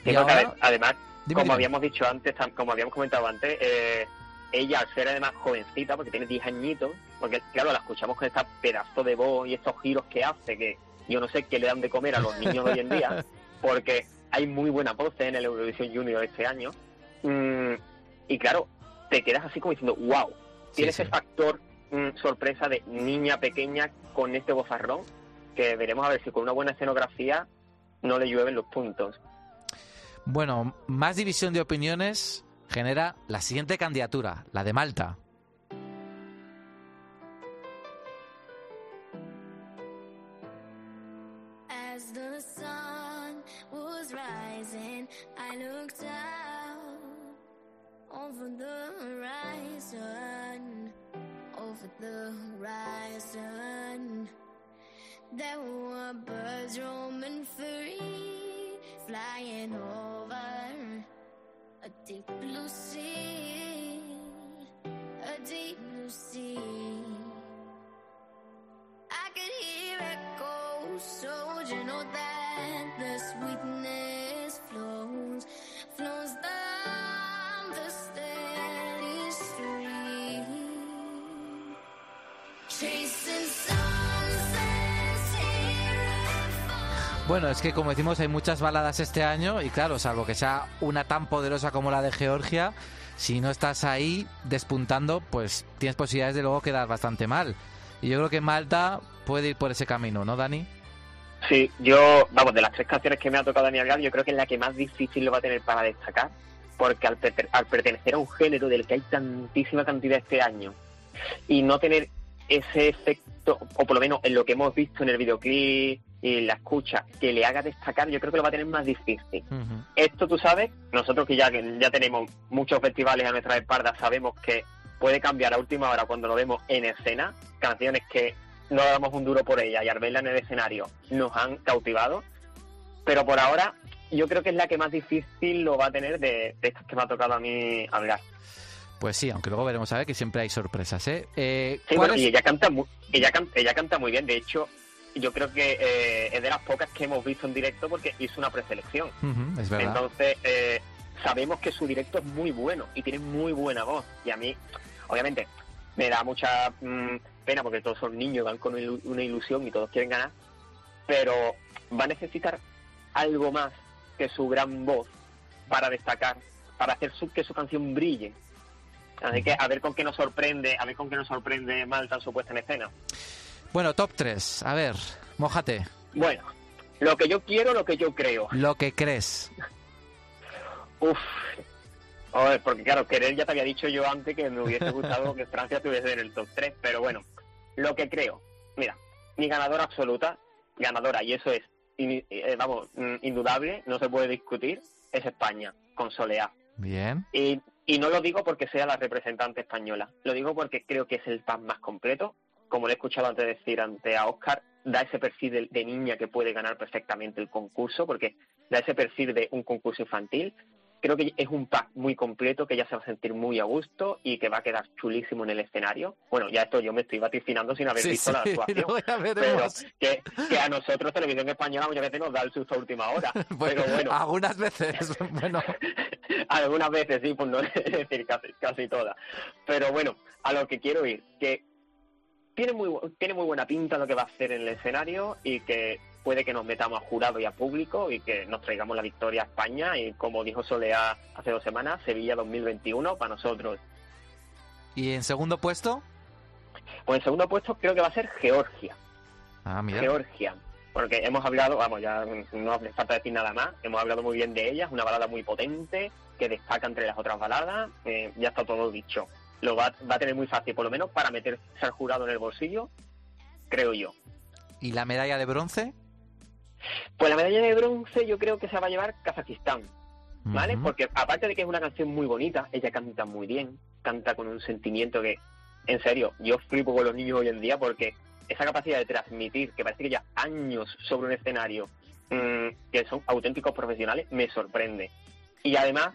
Sí, Y ahora, ade- además, Dime, como dime. habíamos dicho antes, como habíamos comentado antes, eh, ella al ser además jovencita, porque tiene 10 añitos, porque claro, la escuchamos con esta pedazo de voz y estos giros que hace, que yo no sé qué le dan de comer a los niños de hoy en día, *laughs* porque hay muy buenas voces en el Eurovisión Junior este año. Mm, y claro, te quedas así como diciendo, wow, tiene Sí, ese sí. factor mm, sorpresa de niña pequeña con este bozarrón, que veremos a ver si con una buena escenografía no le llueven los puntos. Bueno, más división de opiniones genera la siguiente candidatura, la de Malta. Que como decimos hay muchas baladas este año y claro, salvo que sea una tan poderosa como la de Georgia, si no estás ahí despuntando, pues tienes posibilidades de luego quedar bastante mal. Y yo creo que Malta puede ir por ese camino, ¿no, Dani? Sí, yo, vamos, de las tres canciones que me ha tocado a mí yo creo que es la que más difícil lo va a tener para destacar, porque al, perte- al pertenecer a un género del que hay tantísima cantidad este año y no tener ese efecto, o por lo menos en lo que hemos visto en el videoclip y la escucha, que le haga destacar, yo creo que lo va a tener más difícil. Esto tú sabes, nosotros que ya, que ya tenemos muchos festivales a nuestras espaldas, sabemos que puede cambiar a última hora cuando lo vemos en escena, canciones que no damos un duro por ella y al verla en el escenario nos han cautivado, pero por ahora yo creo que es la que más difícil lo va a tener de, de estas que me ha tocado a mí hablar. Pues sí, aunque luego veremos a ver que siempre hay sorpresas, ¿eh? Eh, Sí, ¿cuál bueno, es- y ella canta, mu- ella, can- ella canta muy bien, de hecho yo creo que eh, es de las pocas que hemos visto en directo porque hizo una preselección. Ujú, es verdad. Entonces, eh, sabemos que su directo es muy bueno y tiene muy buena voz. Y a mí, obviamente, me da mucha mm, pena porque todos son niños, van con ilu- una ilusión y todos quieren ganar. Pero va a necesitar algo más que su gran voz para destacar, para hacer su- que su canción brille. Así que a ver con qué nos sorprende, a ver con qué nos sorprende Malta en su puesta en escena. Bueno, top 3. A ver, mójate. Bueno, lo que yo quiero, lo que yo creo. Lo que crees. Uf. A ver, porque claro, querer ya te había dicho yo antes que me hubiese gustado que Francia estuviese en el top 3, pero bueno, lo que creo. Mira, mi ganadora absoluta ganadora, y eso es, in- eh, vamos, mm, indudable, no se puede discutir, es España, con Soleá. Bien. Y, y no lo digo porque sea la representante española, lo digo porque creo que es el pack más completo. Como le he escuchado antes decir ante a Oscar, da ese perfil de, de niña que puede ganar perfectamente el concurso, porque da ese perfil de un concurso infantil. Creo que es un pack muy completo, que ella se va a sentir muy a gusto y que va a quedar chulísimo en el escenario. Bueno, ya esto yo me estoy vaticinando sin haber Sí, visto la sí, *laughs* actuación. luego ya Pero que, que a nosotros, Televisión Española, muchas veces nos da el susto a última hora. *laughs* Bueno, pero bueno, algunas veces, *laughs* bueno, algunas veces sí, por no decir casi, casi todas. Pero bueno, a lo que quiero ir, que tiene muy, tiene muy buena pinta lo que va a hacer en el escenario y que puede que nos metamos a jurado y a público y que nos traigamos la victoria a España y como dijo Soleá hace dos semanas, Sevilla 2021 para nosotros. ¿y en segundo puesto? Pues en segundo puesto creo que va a ser Georgia. Ah, mira. Georgia. Porque hemos hablado, vamos, ya no hace falta decir nada más, hemos hablado muy bien de ella, es una balada muy potente, que destaca entre las otras baladas, eh, ya está todo dicho. Lo va, va a tener muy fácil, por lo menos para meterse al jurado en el bolsillo, creo yo. ¿Y la medalla de bronce? Pues la medalla de bronce yo creo que se va a llevar Kazajistán, ¿vale? Porque aparte de que es una canción muy bonita, ella canta muy bien, canta con un sentimiento que, en serio, yo flipo con los niños hoy en día porque esa capacidad de transmitir, que parece que ya años sobre un escenario, mm, que son auténticos profesionales, me sorprende. Y además,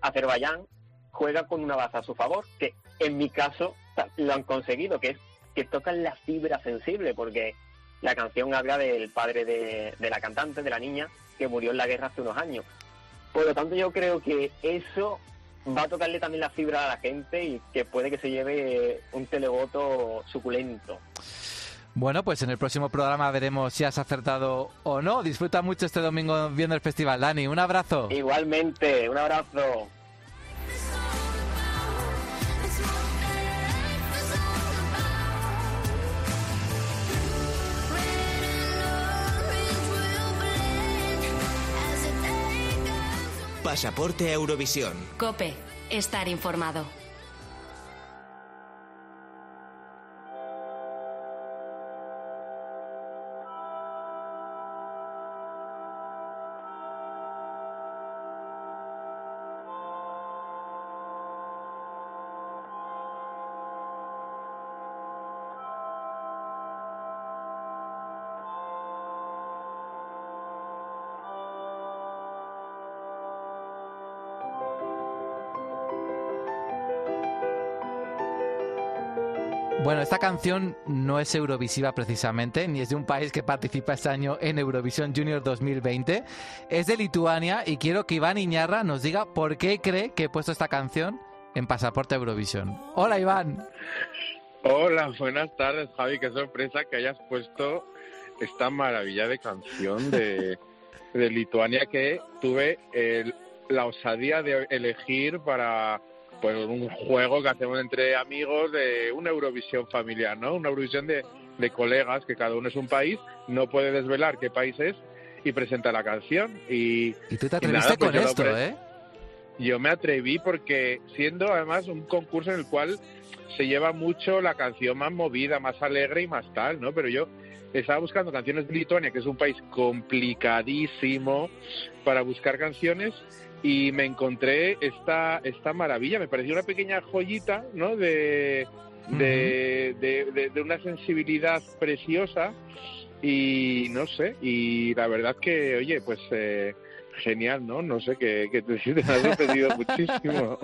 Azerbaiyán juega con una baza a su favor, que en mi caso lo han conseguido, que es que tocan la fibra sensible, porque la canción habla del padre de, de la cantante, de la niña, que murió en la guerra hace unos años. Por lo tanto, yo creo que eso va a tocarle también la fibra a la gente y que puede que se lleve un televoto suculento. Bueno, pues en el próximo programa veremos si has acertado o no. Disfruta mucho este domingo viendo el festival, Dani. Un abrazo. Igualmente, un abrazo. Pasaporte a Eurovisión. Cope, estar informado. Canción no es eurovisiva precisamente, ni es de un país que participa este año en Eurovisión Junior 2020. Es de Lituania y quiero que Iván Iñarra nos diga por qué cree que he puesto esta canción en Pasaporte Eurovisión. Hola, Iván. Hola, buenas tardes, Javi. Qué sorpresa que hayas puesto esta maravilla de canción de, Lituania que tuve la osadía de elegir para pues, un juego que hacemos entre amigos de una Eurovisión familiar, ¿no? Una Eurovisión de, de colegas, que cada uno es un país, no puede desvelar qué país es y presenta la canción. Y, Y tú te nada, atreviste pues con esto, ¿eh? yo me atreví porque siendo además un concurso en el cual se lleva mucho la canción más movida, más alegre y más tal, ¿no? Pero yo estaba buscando canciones de Lituania, que es un país complicadísimo para buscar canciones y me encontré esta esta maravilla, me pareció una pequeña joyita, ¿no? De de, de, de- de una sensibilidad preciosa y no sé, y la verdad que, oye, pues eh, genial, ¿no? No sé qué, qué te decir, me ha sorprendido muchísimo.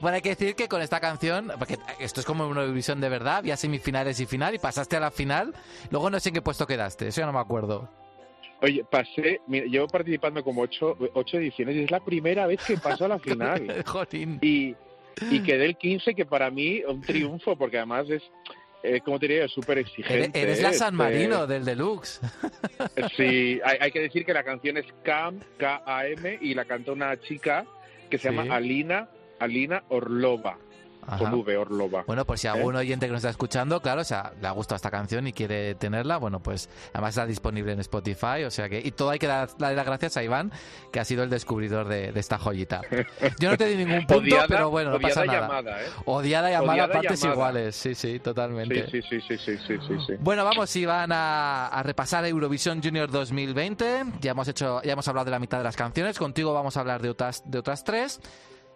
Bueno, hay que decir que con esta canción, porque esto es como una Eurovisión de verdad, había semifinales y final y pasaste a la final, luego no sé en qué puesto quedaste, eso ya no me acuerdo. Oye, pasé, mira, llevo participando como ocho, ocho ediciones y es la primera vez que paso a la final. *laughs* Jolín. Y, y quedé el 15, que para mí un triunfo, porque además es, eh, como te diría, súper exigente. eres la ¿eh? San Este, Marino del Deluxe. *laughs* Sí, hay, hay que decir que la canción es Cam, K-A-M, y la canta una chica que se Sí. llama Alina, Alina Orlova. Ajá. con V, Orlova. Bueno, pues si ¿Eh? algún oyente que nos está escuchando, claro, o sea, le ha gustado esta canción y quiere tenerla, bueno, pues además está disponible en Spotify, o sea que, y todo hay que dar, darle las gracias a Iván, que ha sido el descubridor de, de esta joyita. *laughs* Yo no te di ningún punto, Odiada- pero bueno, no pasa odiada nada. llamada, ¿eh? Odiada llamada Odiada partes llamada. iguales, sí, sí, totalmente. Sí, sí, sí, sí, sí, sí, sí, sí. Bueno, vamos, Iván, a, a repasar Eurovisión Junior 2020. Ya hemos hecho, ya hemos hablado de la mitad de las canciones. Contigo vamos a hablar de otras, de otras tres.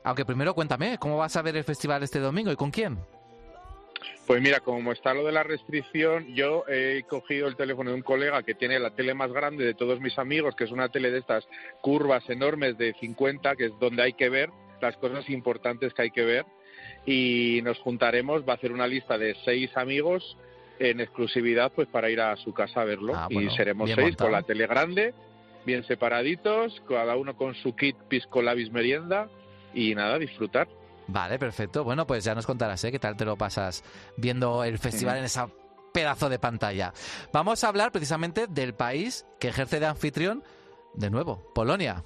Aunque primero cuéntame, ¿cómo vas a ver el festival este domingo y con quién? Pues mira, como está lo de la restricción, yo he cogido el teléfono de un colega que tiene la tele más grande de todos mis amigos, que es una tele de estas curvas enormes de 50, que es donde hay que ver las cosas importantes que hay que ver. Y nos juntaremos, va a hacer una lista de seis amigos en exclusividad pues para ir a su casa a verlo. Ah, bueno, y seremos seis montado. con la tele grande, bien separaditos, cada uno con su kit pisco labis merienda y nada, disfrutar. Vale, perfecto. Bueno, pues ya nos contarás, ¿eh? ¿Qué tal te lo pasas viendo el festival en esa pedazo de pantalla? Vamos a hablar precisamente del país que ejerce de anfitrión, de nuevo, Polonia.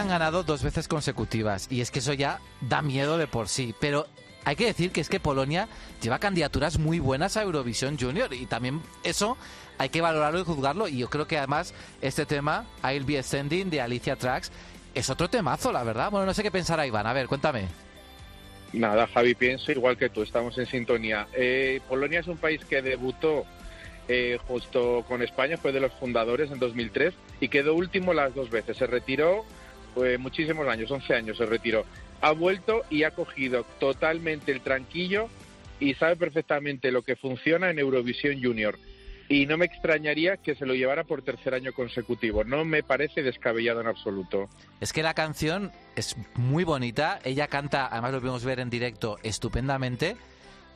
Han ganado dos veces consecutivas y es que eso ya da miedo de por sí, pero hay que decir que es que Polonia lleva candidaturas muy buenas a Eurovisión Junior y también eso hay que valorarlo y juzgarlo y yo creo que además este tema, I'll Be Ascending de Alicia Trax, es otro temazo, la verdad. Bueno, no sé qué pensará Iván, a ver, cuéntame. Nada, Javi, pienso igual que tú, estamos en sintonía. Eh, Polonia es un país que debutó eh, justo con España, fue de los fundadores en 2003 y quedó último las dos veces. Se retiró muchísimos años, 11 años se retiró. Ha vuelto y ha cogido totalmente el tranquillo y sabe perfectamente lo que funciona en Eurovisión Junior. Y no me extrañaría que se lo llevara por tercer año consecutivo. No me parece descabellado en absoluto. Es que la canción es muy bonita, ella canta, además lo podemos ver en directo estupendamente.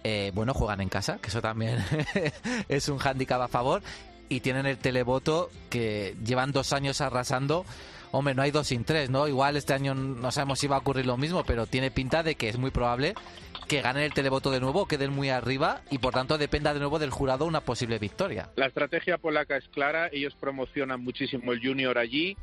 Eh, bueno, juegan en casa, que eso también *laughs* es un hándicap a favor. Y tienen el televoto que llevan dos años arrasando. Hombre, no hay dos sin tres, ¿no? Igual este año no sabemos si va a ocurrir lo mismo, pero tiene pinta de que es muy probable que ganen el televoto de nuevo, queden muy arriba y por tanto dependa de nuevo del jurado una posible victoria. La estrategia polaca es clara, ellos promocionan muchísimo el Junior allí,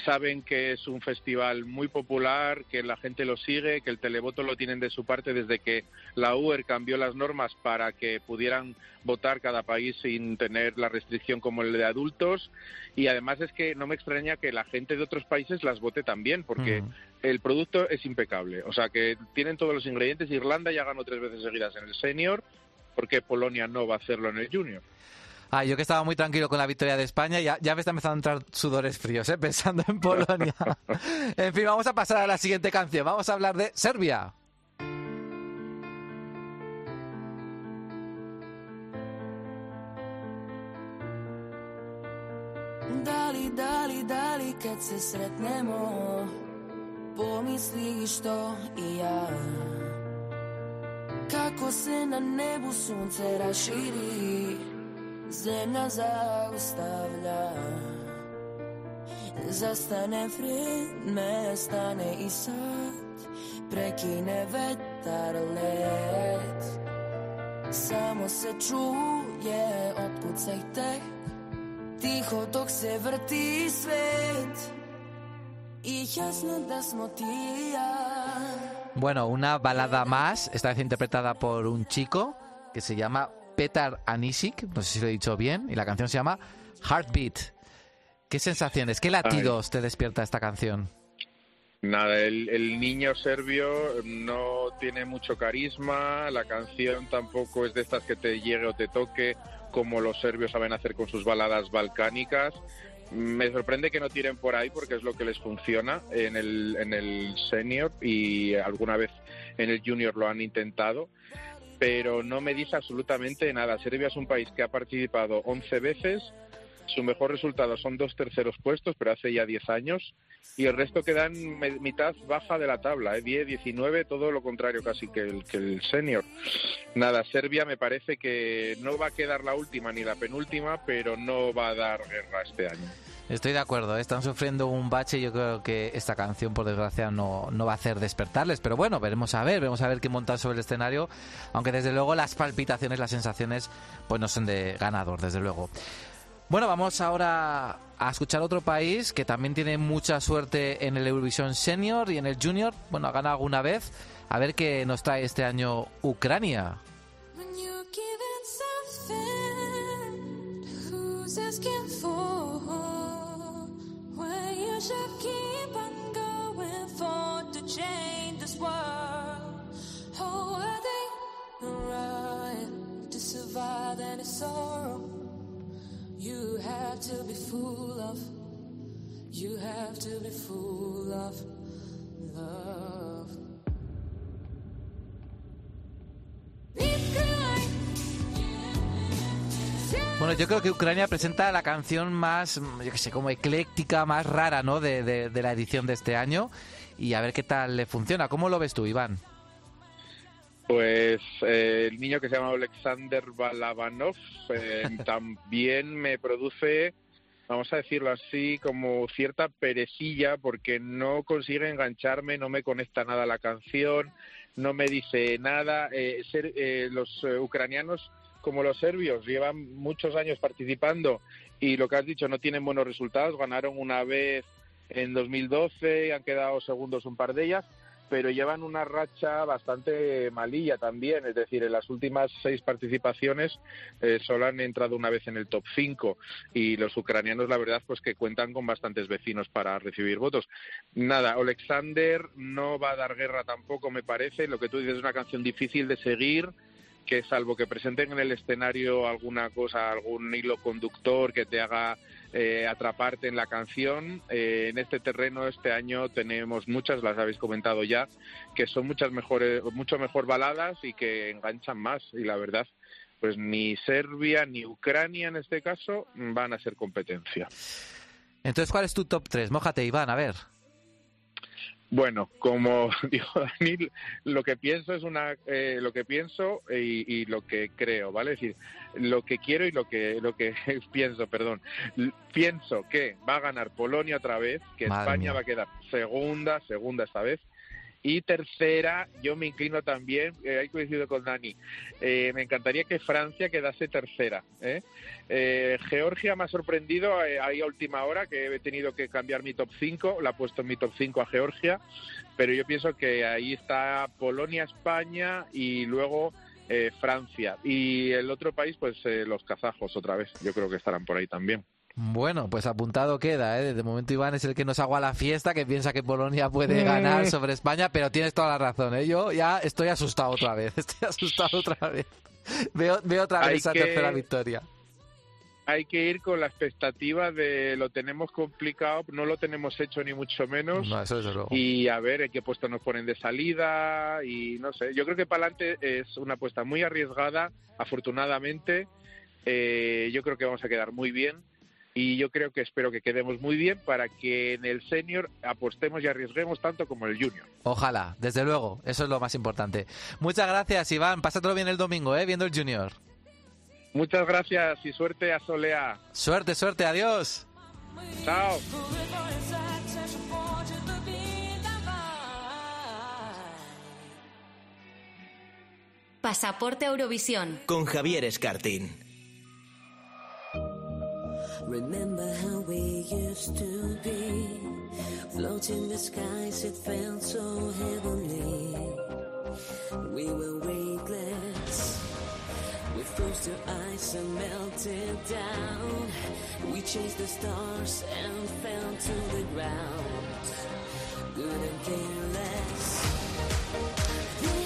saben que es un festival muy popular, que la gente lo sigue, que el televoto lo tienen de su parte desde que la UER cambió las normas para que pudieran votar cada país sin tener la restricción como el de adultos y además es que no me extraña que la gente de otros países las vote también porque Mm. el producto es impecable, o sea que tienen todos los ingredientes, Irlanda ya ganó tres veces seguidas en el senior, porque Polonia no va a hacerlo en el junior. Ah, yo que estaba muy tranquilo con la victoria de España, ya, ya me está empezando a entrar sudores fríos, ¿eh? *laughs* pensando en Polonia. *laughs* en fin, vamos a pasar a la siguiente canción. Vamos a hablar de Serbia. Dali, dali, dali, kad se sretnemo Pomisliš to i ja Kako se na nebu sunce raširi Zastane vrijeme, stane Bueno, una balada más, esta vez interpretada por un chico que se llama Petar Anisic, no sé si lo he dicho bien, y la canción se llama Heartbeat. ¿Qué sensaciones, qué latidos te despierta esta canción? Nada, el, el niño serbio no tiene mucho carisma, la canción tampoco es de estas que te llegue o te toque como los serbios saben hacer con sus baladas balcánicas. Me sorprende que no tiren por ahí porque es lo que les funciona en el, en el senior y alguna vez en el junior lo han intentado. Pero no me dice absolutamente nada. Serbia es un país que ha participado 11 veces, su mejor resultado son dos terceros puestos, pero hace ya 10 años, y el resto queda en me- mitad baja de la tabla, ¿eh? 10, 19, todo lo contrario casi que el, que el senior. Nada, Serbia me parece que no va a quedar la última ni la penúltima, pero no va a dar guerra este año. Estoy de acuerdo, ¿eh? están sufriendo un bache yo creo que esta canción, por desgracia, no, no va a hacer despertarles. Pero bueno, veremos a ver, veremos a ver qué montan sobre el escenario. Aunque desde luego las palpitaciones, las sensaciones, pues no son de ganador, desde luego. Bueno, vamos ahora a escuchar otro país que también tiene mucha suerte en el Eurovisión Senior y en el Junior. Bueno, ha ganado alguna vez. A ver qué nos trae este año Ucrania. You have to be full of, you have to be full of love. Bueno, yo creo que Ucrania presenta la canción más, yo qué sé, como ecléctica, más rara, ¿no? De, de- de la edición de este año. Y a ver qué tal le funciona. ¿Cómo lo ves tú, Iván? Pues eh, el niño que se llama Alexander Balabanov eh, *laughs* también me produce, vamos a decirlo así, como cierta perecilla porque no consigue engancharme, no me conecta nada a la canción, no me dice nada. Eh, ser- eh, los eh, ucranianos como los serbios llevan muchos años participando y lo que has dicho no tienen buenos resultados. Ganaron una vez en 2012 y han quedado segundos un par de ellas pero llevan una racha bastante malilla también, es decir, en las últimas seis participaciones eh, solo han entrado una vez en el top 5 y los ucranianos la verdad pues que cuentan con bastantes vecinos para recibir votos. Nada, Alexander no va a dar guerra tampoco me parece, lo que tú dices es una canción difícil de seguir que salvo que presenten en el escenario alguna cosa, algún hilo conductor que te haga eh, atraparte en la canción, eh, en este terreno este año tenemos muchas, las habéis comentado ya, que son muchas mejores, mucho mejor baladas y que enganchan más. Y la verdad, pues ni Serbia ni Ucrania en este caso van a ser competencia. Entonces, ¿cuál es tu top 3? Mójate, Iván, a ver. Bueno, como *laughs* dijo Dani, lo que pienso es una, eh, lo que pienso y, y lo que creo, ¿vale? Es decir, lo que quiero y lo que, lo que *laughs* pienso, perdón. Pienso que va a ganar Polonia otra vez, que Madre España mía. va a quedar segunda, segunda esta vez. Y tercera, yo me inclino también, eh, ahí coincido con Dani, eh, me encantaría que Francia quedase tercera. ¿eh? Eh, Georgia me ha sorprendido eh, ahí a última hora, que he tenido que cambiar mi top 5, la he puesto en mi top 5 a Georgia, pero yo pienso que ahí está Polonia, España y luego eh, Francia. Y el otro país, pues los kazajos otra vez, yo creo que estarán por ahí también. Bueno, pues apuntado queda, ¿eh? De momento Iván es el que nos agua la fiesta, que piensa que Polonia puede ganar sobre España, pero tienes toda la razón, ¿eh? Yo ya estoy asustado otra vez, *laughs* estoy asustado otra vez. Veo, veo otra vez Hay esa que- tercera victoria. hay que ir con la expectativa de lo tenemos complicado, no lo tenemos hecho ni mucho menos. No, eso luego. Y a ver en qué puesto nos ponen de salida y no sé. Yo creo que para adelante es una apuesta muy arriesgada, afortunadamente. Eh, yo creo que vamos a quedar muy bien y yo creo que espero que quedemos muy bien para que en el senior apostemos y arriesguemos tanto como el junior. Ojalá, desde luego, eso es lo más importante. Muchas gracias, Iván. Pásatelo bien el domingo, ¿eh? Viendo el Junior. Muchas gracias y suerte a Solea. Suerte, suerte, adiós. Chao. Pasaporte Eurovisión. Con Javier Escartín. Remember how we used to be. Floating the skies, it felt so heavenly. We were weightless. We froze to ice and melted down. We chased the stars and fell to the ground. Couldn't care less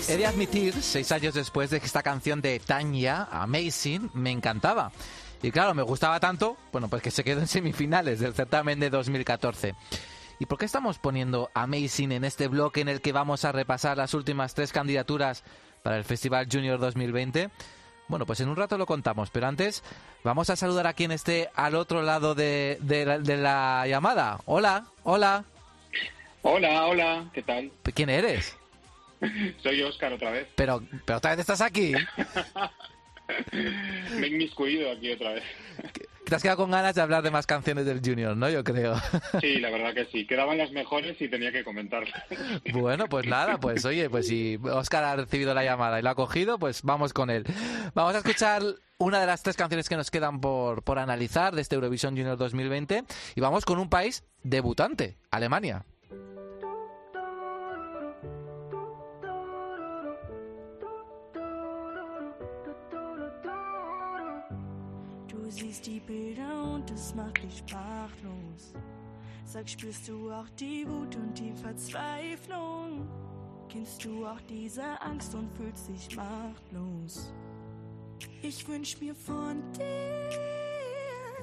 He de admitir, seis años después, de que esta canción de Tanya, Amazing, me encantaba. Y claro, me gustaba tanto, bueno, pues que se quedó en semifinales del certamen de 2014. ¿Y por qué estamos poniendo Amazing en este bloque en el que vamos a repasar las últimas tres candidaturas para el Festival Junior 2020. Bueno, pues en un rato lo contamos, pero antes vamos a saludar a quien esté al otro lado de, de la, de la llamada. Hola, hola. Hola, hola, ¿qué tal? ¿Quién eres? *laughs* Soy Oscar otra vez. Pero, pero otra vez estás aquí. *laughs* Me he inmiscuido aquí otra vez. Te has quedado con ganas de hablar de más canciones del Junior, ¿no? Yo creo. Sí, la verdad que sí. Quedaban las mejores y tenía que comentarlas. Bueno, pues nada, pues oye, pues si Oscar ha recibido la llamada y lo ha cogido, pues vamos con él. Vamos a escuchar una de las tres canciones que nos quedan por, por analizar de este Eurovisión Junior 2020 y vamos con un país debutante, Alemania. Sprachlos. Sag, spürst du auch die Wut und die Verzweiflung? Kennst du auch diese Angst und fühlst dich machtlos? Ich wünsch mir von dir,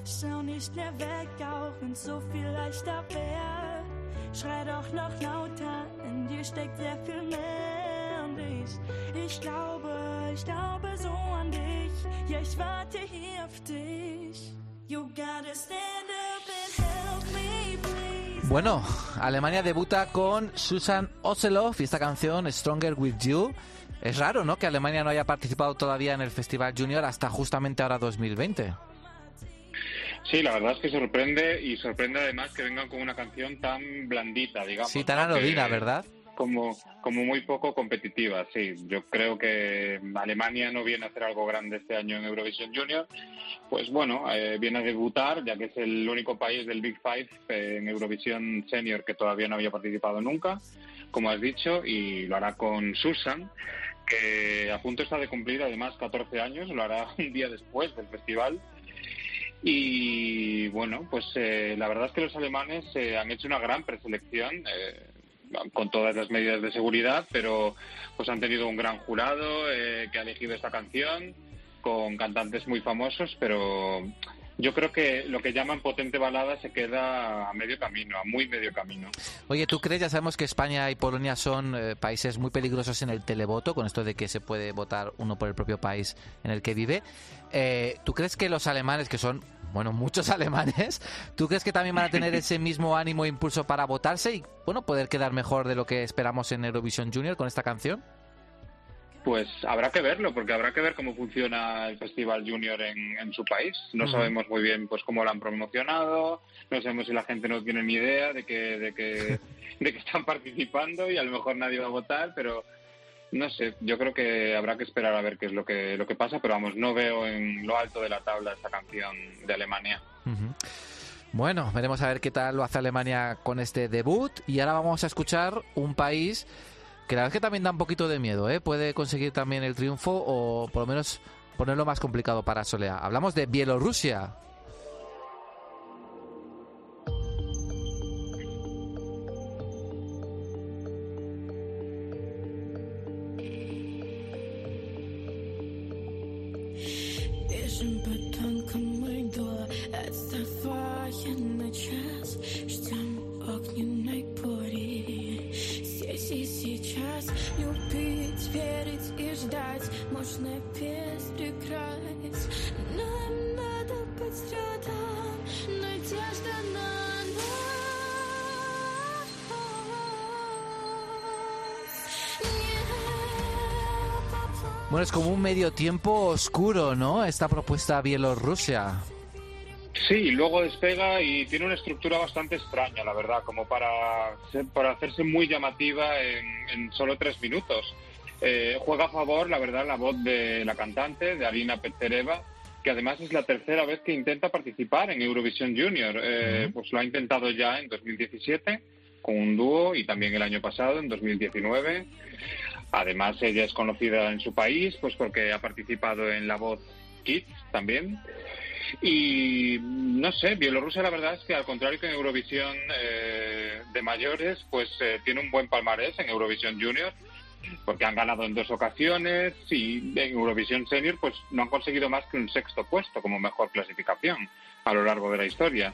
schau nicht mehr weg, auch wenn's so viel leichter wär. Schrei doch noch lauter, in dir steckt sehr viel mehr und ich, ich glaube, ich glaube so an dich. Ja, ich warte hier auf dich. You gotta stand up and help me, please. Bueno, Alemania debuta con Susan Oseloff y esta canción Stronger With You. Es raro, ¿no? Que Alemania no haya participado todavía en el Festival Junior hasta justamente ahora 2020. Sí, la verdad es que sorprende y sorprende además que vengan con una canción tan blandita, digamos. Sí, tan ¿no? anodina, Que- ¿verdad? Como, como muy poco competitiva, sí. Yo creo que Alemania no viene a hacer algo grande este año en Eurovisión Junior. Pues bueno, eh, viene a debutar, ya que es el único país del Big Five eh, en Eurovisión Senior que todavía no había participado nunca, como has dicho, y lo hará con Susan, que a punto está de cumplir además 14 años, lo hará *laughs* un día después del festival. Y bueno, pues eh, la verdad es que los alemanes eh, han hecho una gran preselección eh, con todas las medidas de seguridad, pero pues han tenido un gran jurado eh, que ha elegido esta canción con cantantes muy famosos, pero yo creo que lo que llaman potente balada se queda a medio camino, a muy medio camino. Oye, ¿tú crees? Ya sabemos que España y Polonia son eh, países muy peligrosos en el televoto, con esto de que se puede votar uno por el propio país en el que vive. Eh, ¿Tú crees que los alemanes, que son, bueno, muchos *laughs* alemanes, ¿tú crees que también van a tener *laughs* ese mismo ánimo e impulso para votarse y, bueno, poder quedar mejor de lo que esperamos en Eurovisión Junior con esta canción? Pues habrá que verlo, porque habrá que ver cómo funciona el Festival Junior en, en su país. No sabemos muy bien pues cómo lo han promocionado, no sabemos si la gente no tiene ni idea de que, de que, *laughs* de que están participando y a lo mejor nadie va a votar, pero no sé, yo creo que habrá que esperar a ver qué es lo que, lo que pasa, pero vamos, no veo en lo alto de la tabla esta canción de Alemania. Bueno, veremos a ver qué tal lo hace Alemania con este debut. Y ahora vamos a escuchar un país que la verdad es que también da un poquito de miedo, ¿eh? Puede conseguir también el triunfo o por lo menos ponerlo más complicado para Solea. Hablamos de Bielorrusia. Tiempo oscuro, ¿no? Esta propuesta Bielorrusia. Sí, luego despega y tiene una estructura bastante extraña, la verdad, como para, para hacerse muy llamativa en, en solo tres minutos. Eh, juega a favor, la verdad, la voz de la cantante, de Arina Pettereva, que además es la tercera vez que intenta participar en Eurovisión Junior. Eh, Pues lo ha intentado ya en 2017 con un dúo y también el año pasado, en 2019. Además, ella es conocida en su país, pues porque ha participado en La Voz Kids también. Y no sé, Bielorrusia la verdad es que al contrario que en Eurovisión eh, de mayores, pues eh, tiene un buen palmarés en Eurovisión Junior, porque han ganado en dos ocasiones y en Eurovisión Senior pues no han conseguido más que un sexto puesto como mejor clasificación a lo largo de la historia.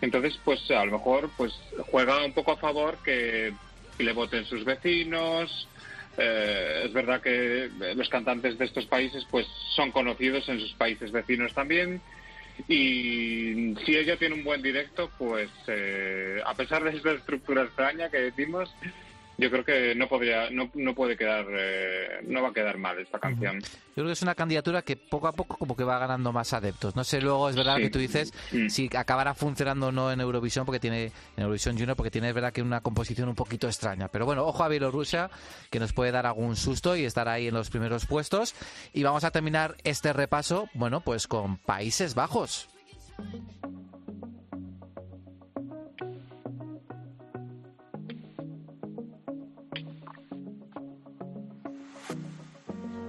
Entonces, pues a lo mejor pues juega un poco a favor que le voten sus vecinos, eh, es verdad que los cantantes de estos países pues son conocidos en sus países vecinos también. Y si ella tiene un buen directo pues eh, a pesar de esta estructura extraña que decimos yo creo que no podría no, no puede quedar eh, no va a quedar mal esta canción Yo creo que es una candidatura que poco a poco como que va ganando más adeptos. No sé luego, es verdad Sí. que tú dices, Mm. si acabará funcionando o no en Eurovisión, porque tiene en Eurovisión Junior, porque tiene, es verdad que una composición un poquito extraña. Pero bueno, ojo a Bielorrusia, que nos puede dar algún susto y estar ahí en los primeros puestos. Y vamos a terminar este repaso, bueno, pues con Países Bajos.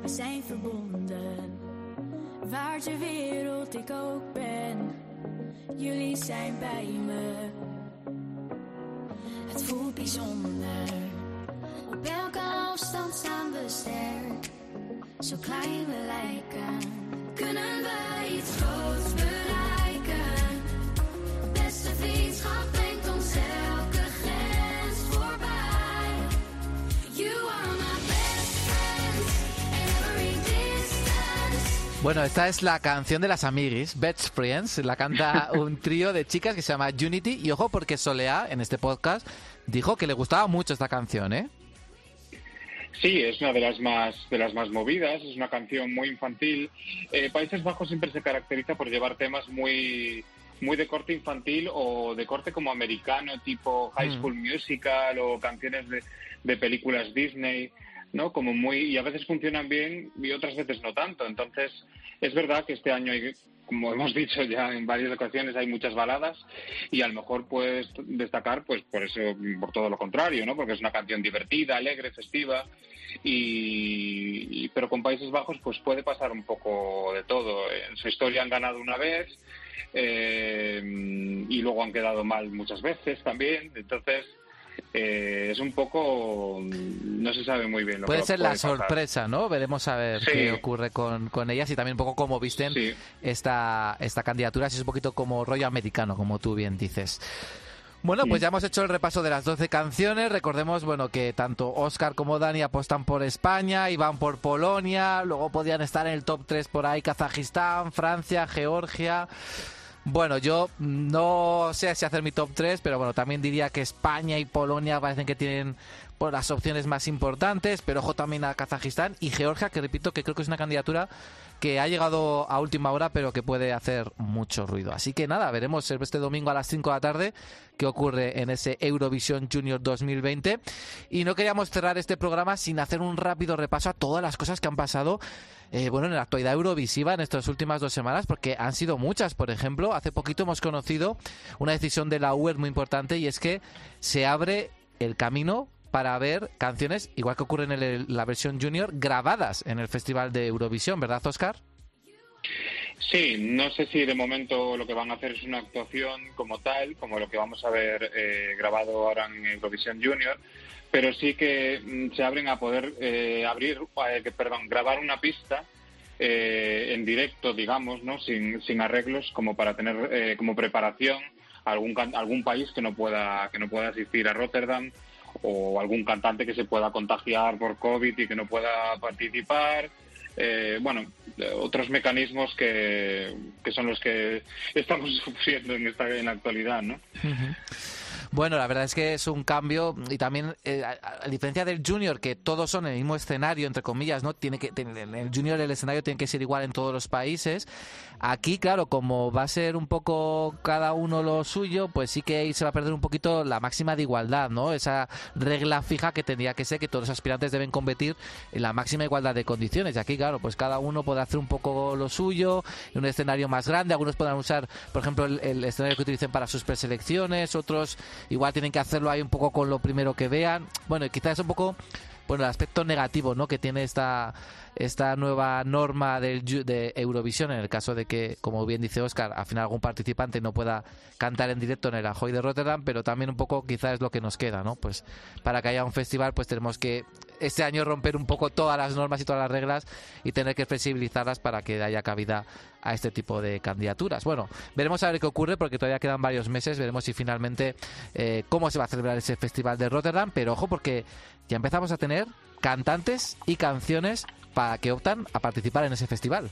We zijn verbonden, waar ter wereld ik ook ben. Jullie zijn bij me. Het voelt bijzonder. Op elke afstand staan we sterk. Zo klein we lijken. Kunnen wij iets groots? Bueno, esta es la canción de las amiguis, Best Friends. La canta *laughs* un trío de chicas que se llama Unity. Y ojo, porque Soleá, en este podcast, dijo que le gustaba mucho esta canción, ¿eh? Sí, es una de las más de las más movidas, es una canción muy infantil. Eh, Países Bajos siempre se caracteriza por llevar temas muy muy de corte infantil o de corte como americano, tipo High Mm. School Musical o canciones de, de películas Disney, ¿no? Como muy y a veces funcionan bien y otras veces no tanto. Entonces, es verdad que este año hay como hemos *laughs* dicho ya en varias ocasiones hay muchas baladas y a lo mejor puedes destacar pues por eso por todo lo contrario no porque es una canción divertida alegre festiva y, y- pero con Países Bajos pues puede pasar un poco de todo en su historia han ganado una vez eh, y luego han quedado mal muchas veces también entonces eh, es un poco no se sabe muy bien lo Puede que ser la pasar. sorpresa, ¿no? Veremos a ver Sí. qué ocurre con, con ellas y también un poco cómo visten esta, esta candidatura, si es un poquito como rollo americano, como tú bien dices. Bueno, pues Sí. ya hemos hecho el repaso de las 12 canciones. Recordemos, bueno, que tanto Oscar como Dani apostan por España y van por Polonia. Luego podían estar en el top 3 por ahí Kazajistán, Francia, Georgia. Bueno, yo no sé si hacer mi top 3, pero bueno, también diría que España y Polonia parecen que tienen por las opciones más importantes, pero ojo también a Kazajistán y Georgia, que repito que creo que es una candidatura que ha llegado a última hora, pero que puede hacer mucho ruido. Así que nada, veremos este domingo a las 5 de la tarde qué ocurre en ese Eurovisión Junior 2020. Y no queríamos cerrar este programa sin hacer un rápido repaso a todas las cosas que han pasado eh, bueno, en la actualidad eurovisiva en estas últimas dos semanas, porque han sido muchas. Por ejemplo, hace poquito hemos conocido una decisión de la UE muy importante y es que se abre el camino para ver canciones, igual que ocurre en el- la versión junior, grabadas en el Festival de Eurovisión, ¿verdad, Oscar? Sí, no sé si de momento lo que van a hacer es una actuación como tal, como lo que vamos a ver eh, grabado ahora en Eurovisión Junior, pero sí que mm, se abren a poder eh, abrir, eh, perdón, grabar una pista eh, en directo, digamos, ¿no? Sin, sin arreglos, como para tener eh, como preparación algún algún país que no pueda que no pueda asistir a Rotterdam o algún cantante que se pueda contagiar por COVID y que no pueda participar. Eh, bueno, otros mecanismos que, que son los que *laughs* estamos sufriendo en, esta, en la actualidad, ¿no? Bueno, la verdad es que es un cambio y también, eh, a, diferencia del junior, que todos son el mismo escenario, entre comillas, ¿no? Tiene que, en el junior el escenario tiene que ser igual en todos los países. Aquí, claro, como va a ser un poco cada uno lo suyo, pues sí que ahí se va a perder un poquito la máxima de igualdad, ¿no? Esa regla fija que tendría que ser que todos los aspirantes deben competir en la máxima igualdad de condiciones. Y aquí, claro, pues cada uno puede hacer un poco lo suyo, en un escenario más grande. Algunos podrán usar, por ejemplo, el escenario que utilicen para sus preselecciones, otros igual tienen que hacerlo ahí un poco con lo primero que vean. Bueno, quizás es un poco bueno, el aspecto negativo ¿no? que tiene esta, esta nueva norma del, de Eurovisión, en el caso de que, como bien dice Oscar, al final algún participante no pueda cantar en directo en el Ahoy de Rotterdam, pero también un poco quizás es lo que nos queda, ¿no? Pues para que haya un festival, pues tenemos que este año romper un poco todas las normas y todas las reglas y tener que flexibilizarlas para que haya cabida a este tipo de candidaturas. Bueno, veremos a ver qué ocurre porque todavía quedan varios meses, veremos si finalmente eh, cómo se va a celebrar ese festival de Rotterdam, pero ojo porque ya empezamos a tener cantantes y canciones para que optan a participar en ese festival.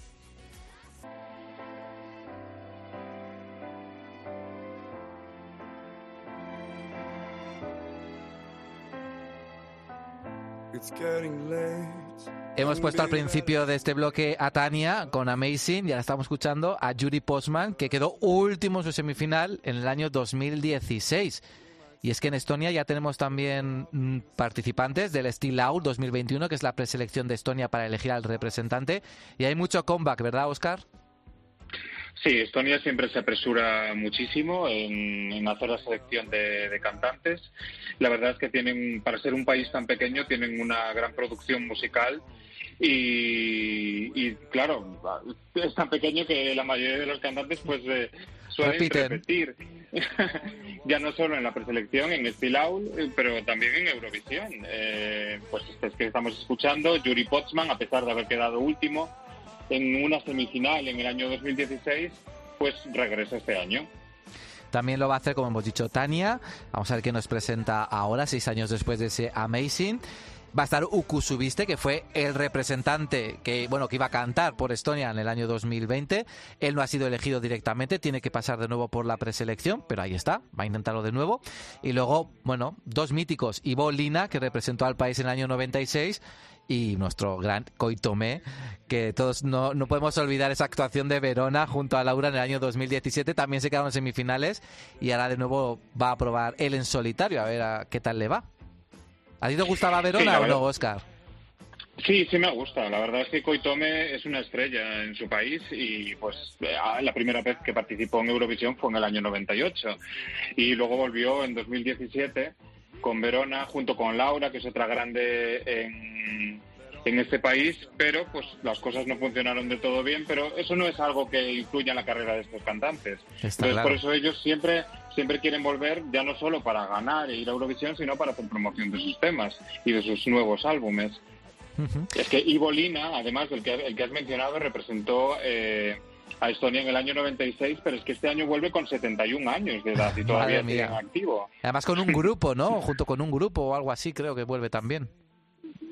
Hemos puesto al principio de este bloque a Tania con Amazing y ahora estamos escuchando a Yuri Postman, que quedó último en su semifinal en el año 2016. Y es que en Estonia ya tenemos también mm, participantes del Steel Out 2021, que es la preselección de Estonia para elegir al representante. Y hay mucho comeback, ¿verdad, Oscar? Sí, Estonia siempre se apresura muchísimo en, en hacer la selección de, de cantantes. La verdad es que tienen, para ser un país tan pequeño, tienen una gran producción musical y, y, claro, es tan pequeño que la mayoría de los cantantes pues eh, suelen Repiten. repetir. *laughs* ya no solo en la preselección, en Steel Out, eh, pero también en Eurovisión. Eh, pues este es que estamos escuchando, Yuri Potsman, a pesar de haber quedado último en una semifinal en el año 2016, pues regresa este año. También lo va a hacer, como hemos dicho, Tania. Vamos a ver qué nos presenta ahora, seis años después de ese Amazing. Va a estar Uku Subiste, que fue el representante que, bueno, que iba a cantar por Estonia en el año 2020. Él no ha sido elegido directamente, tiene que pasar de nuevo por la preselección, pero ahí está, va a intentarlo de nuevo. Y luego, bueno, dos míticos, Ivo Lina, que representó al país en el año 96, y nuestro gran Coitomé, que todos no, no podemos olvidar esa actuación de Verona junto a Laura en el año 2017, también se quedaron en semifinales y ahora de nuevo va a probar él en solitario, a ver a qué tal le va. ¿A ti te gustaba Sí, Verona la o verdad. no, Oscar? Sí, sí me gusta. La verdad es que Koitome es una estrella en su país y pues eh, la primera vez que participó en Eurovisión fue en el año 98 y luego volvió en 2017 con Verona junto con Laura, que es otra grande en, en este país, pero pues las cosas no funcionaron de todo bien, pero eso no es algo que influya en la carrera de estos cantantes. Está Entonces claro. por eso ellos siempre siempre quieren volver ya no solo para ganar e ir a Eurovisión, sino para hacer promoción de sus temas y de sus nuevos álbumes. Es que Ivo Lina, además del que, el que has mencionado, representó eh, a Estonia en el año 96, pero es que este año vuelve con 71 años de edad y todavía sigue activo. Además con un grupo, ¿no? Junto con un grupo o algo así, creo que vuelve también.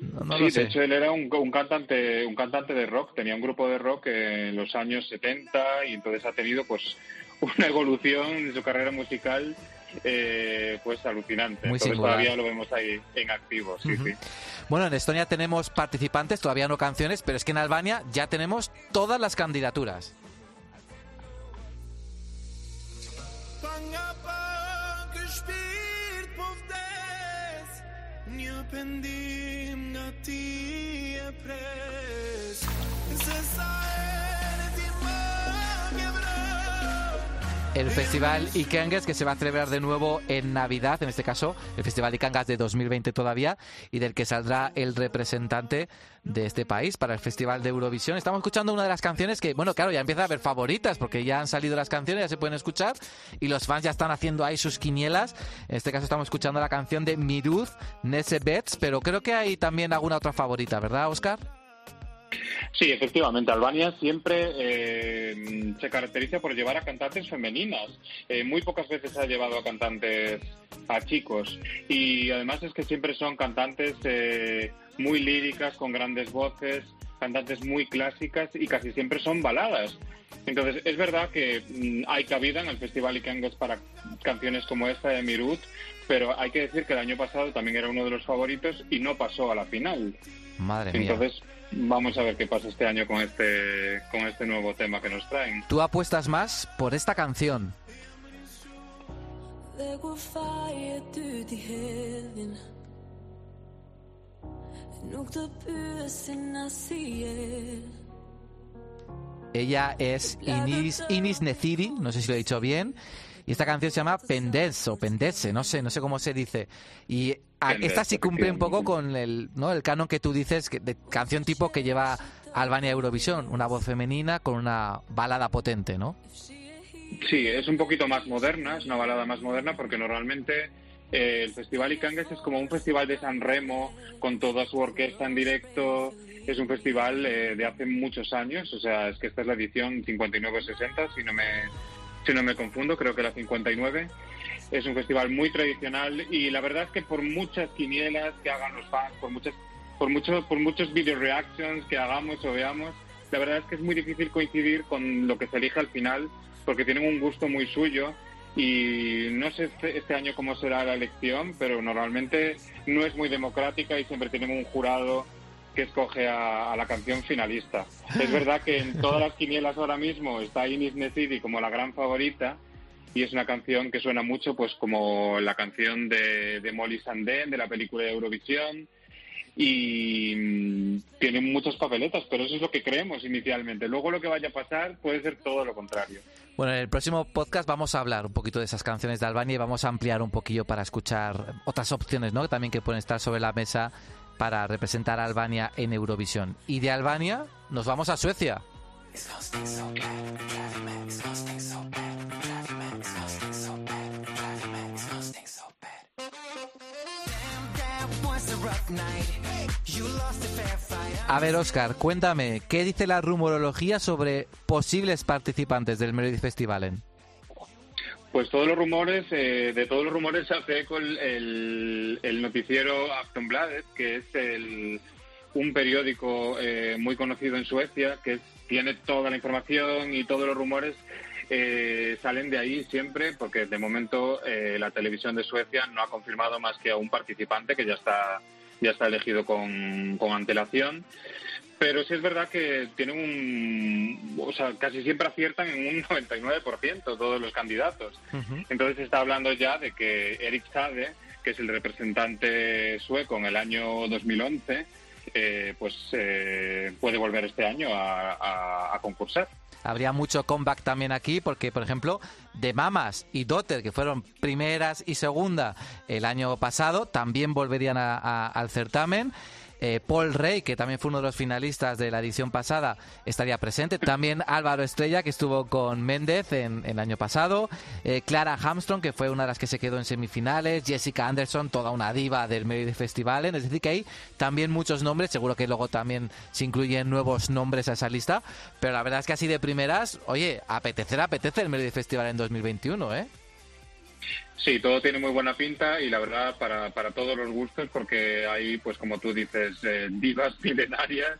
No, no sí, lo sé. de hecho él era un, un cantante un cantante de rock, tenía un grupo de rock en los años 70 y entonces ha tenido pues una evolución en su carrera musical eh, pues alucinante. Muy entonces todavía lo vemos ahí en activo, sí, Ujú. sí. Bueno, en Estonia tenemos participantes, todavía no canciones, pero es que en Albania ya tenemos todas las candidaturas. El Festival Ikengues, que se va a celebrar de nuevo en Navidad, en este caso, el Festival Ikengas de 2020 todavía, y del que saldrá el representante de este país para el Festival de Eurovisión. Estamos escuchando una de las canciones que, bueno, claro, ya empieza a haber favoritas, porque ya han salido las canciones, ya se pueden escuchar, y los fans ya están haciendo ahí sus quinielas. En este caso estamos escuchando la canción de Miruz, Nese Betts, pero creo que hay también alguna otra favorita, ¿verdad, Oscar? Sí, efectivamente. Albania siempre eh, se caracteriza por llevar a cantantes femeninas. Eh, muy pocas veces ha llevado a cantantes a chicos. Y además es que siempre son cantantes eh, muy líricas, con grandes voces, cantantes muy clásicas y casi siempre son baladas. Entonces, es verdad que mm, hay cabida en el Festival Ikengues para canciones como esta de Mirut, pero hay que decir que el año pasado también era uno de los favoritos y no pasó a la final. Madre mía. Vamos a ver qué pasa este año con este, con este nuevo tema que nos traen. Tú apuestas más por esta canción. Ella es Inis, Inis Neciri, no sé si lo he dicho bien. Y esta canción se llama Pendez o Pendeze, no sé, no sé cómo se dice. Y a- Pendez, esta sí cumple un poco con el, ¿no? el canon que tú dices que- de canción tipo que lleva Albania a Eurovisión, una voz femenina con una balada potente, ¿no? Sí, es un poquito más moderna, es una balada más moderna porque normalmente eh, el Festival Icangues es como un festival de San Remo con toda su orquesta en directo. Es un festival eh, de hace muchos años, o sea, es que esta es la edición 59-60, si no me si no me confundo, creo que la 59. Es un festival muy tradicional y la verdad es que por muchas quinielas que hagan los fans, por muchas por muchos por muchos video reactions que hagamos o veamos, la verdad es que es muy difícil coincidir con lo que se elige al final, porque tienen un gusto muy suyo y no sé este, este año cómo será la elección, pero normalmente no es muy democrática y siempre tienen un jurado que escoge a, a la canción finalista. Es verdad que en todas las quinielas ahora mismo está Inis Nesidi como la gran favorita y es una canción que suena mucho pues como la canción de, de Molly Sandén de la película de Eurovisión y mm, tiene muchas papeletas, pero eso es lo que creemos inicialmente. Luego lo que vaya a pasar puede ser todo lo contrario. Bueno, en el próximo podcast vamos a hablar un poquito de esas canciones de Albania y vamos a ampliar un poquillo para escuchar otras opciones, ¿no? También que pueden estar sobre la mesa para representar a Albania en Eurovisión. Y de Albania nos vamos a Suecia. A ver, Oscar, cuéntame, ¿qué dice la rumorología sobre posibles participantes del Melody Festivalen? Pues todos los rumores, eh, de todos los rumores se hace eco el, el, el noticiero que es el, un periódico eh, muy conocido en Suecia, que tiene toda la información y todos los rumores eh, salen de ahí siempre, porque de momento eh, la televisión de Suecia no ha confirmado más que a un participante que ya está ya está elegido con, con antelación. Pero sí es verdad que tienen un. O sea, casi siempre aciertan en un *laughs* 99% todos los candidatos. Entonces se está hablando ya de que Eric Sade, que es el representante sueco en el año 2011, eh, pues eh, puede volver este año a, concursar. Habría mucho comeback también aquí porque, por ejemplo, de Mamas y Dotter, que fueron primeras y segunda el año pasado, también volverían a- al certamen. Eh, Paul Rey, que también fue uno de los finalistas de la edición pasada, estaría presente. También Álvaro Estrella, que estuvo con Méndez en, el año pasado. Eh, Clara Hamstrong, que fue una de las que se quedó en semifinales. Jessica Anderson, toda una diva del Melody Festival. Es decir, que hay también muchos nombres. Seguro que luego también se incluyen nuevos nombres a esa lista. Pero la verdad es que así de primeras, oye, apetecer, apetece el Melody Festival en 2021, ¿eh? Sí, todo tiene muy buena pinta y la verdad para, para todos los gustos porque hay, pues como tú dices, eh, divas *laughs* milenarias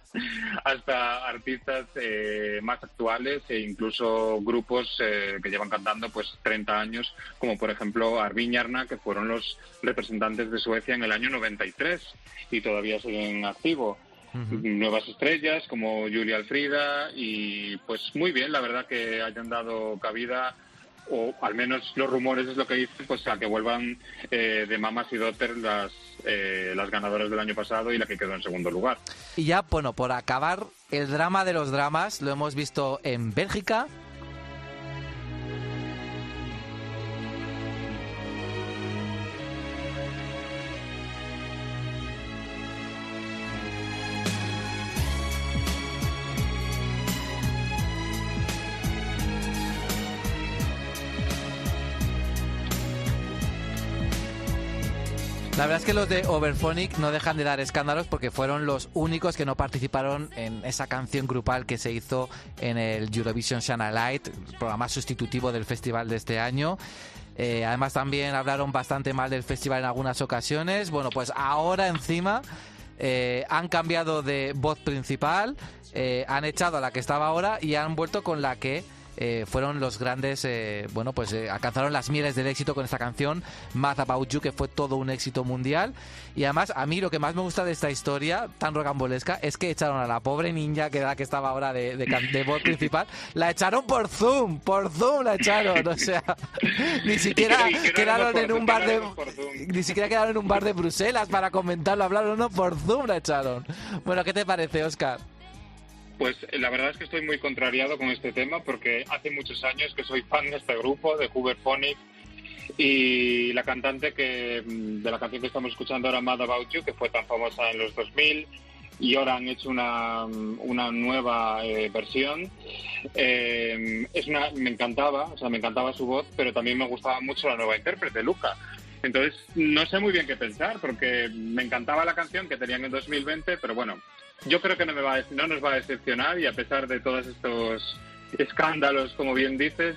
hasta artistas eh, más actuales e incluso grupos eh, que llevan cantando pues 30 años, como por ejemplo Arviñarna, que fueron los representantes de Suecia en el año 93 y todavía siguen activo. Nuevas estrellas como Julia Alfrida y pues muy bien, la verdad que hayan dado cabida o al menos los rumores es lo que dicen, pues a que vuelvan eh, de Mamas y Dotter las, eh, las ganadoras del año pasado y la que quedó en segundo lugar. Y ya, bueno, por acabar, el drama de los dramas lo hemos visto en Bélgica. La verdad es que los de Overphonic no dejan de dar escándalos porque fueron los únicos que no participaron en esa canción grupal que se hizo en el Eurovision Channel Light, programa sustitutivo del festival de este año. Eh, además también hablaron bastante mal del festival en algunas ocasiones. Bueno, pues ahora encima eh, han cambiado de voz principal, eh, han echado a la que estaba ahora y han vuelto con la que eh, fueron los grandes, eh, bueno, pues eh, alcanzaron las mieles del éxito con esta canción, Mad About You, que fue todo un éxito mundial. Y además, a mí lo que más me gusta de esta historia tan rocambolesca es que echaron a la pobre niña, que era la que estaba ahora de, de, voz principal, la echaron por Zoom, por Zoom la echaron, o sea, *laughs* ni siquiera que- que quedaron en un bar de ni siquiera quedaron en un bar de Bruselas para comentarlo, hablaron, no, por Zoom la echaron. Bueno, ¿qué te parece, Oscar? Pues eh, la verdad es que estoy muy contrariado con este tema porque hace muchos años que soy fan de este grupo, de Hooverphonic, y la cantante que mm, de la canción que estamos escuchando ahora, Mad About You, que fue tan famosa en los 2000, y ahora han hecho una, mm, una nueva eh, versión. Eh, es una, me encantaba, o sea, me encantaba su voz, pero también me gustaba mucho la nueva intérprete, Luca. Entonces, no sé muy bien qué pensar, porque me encantaba la canción que tenían en 2020, pero bueno, yo creo que no, me va no nos va a decepcionar y a pesar de todos estos escándalos, como bien dices,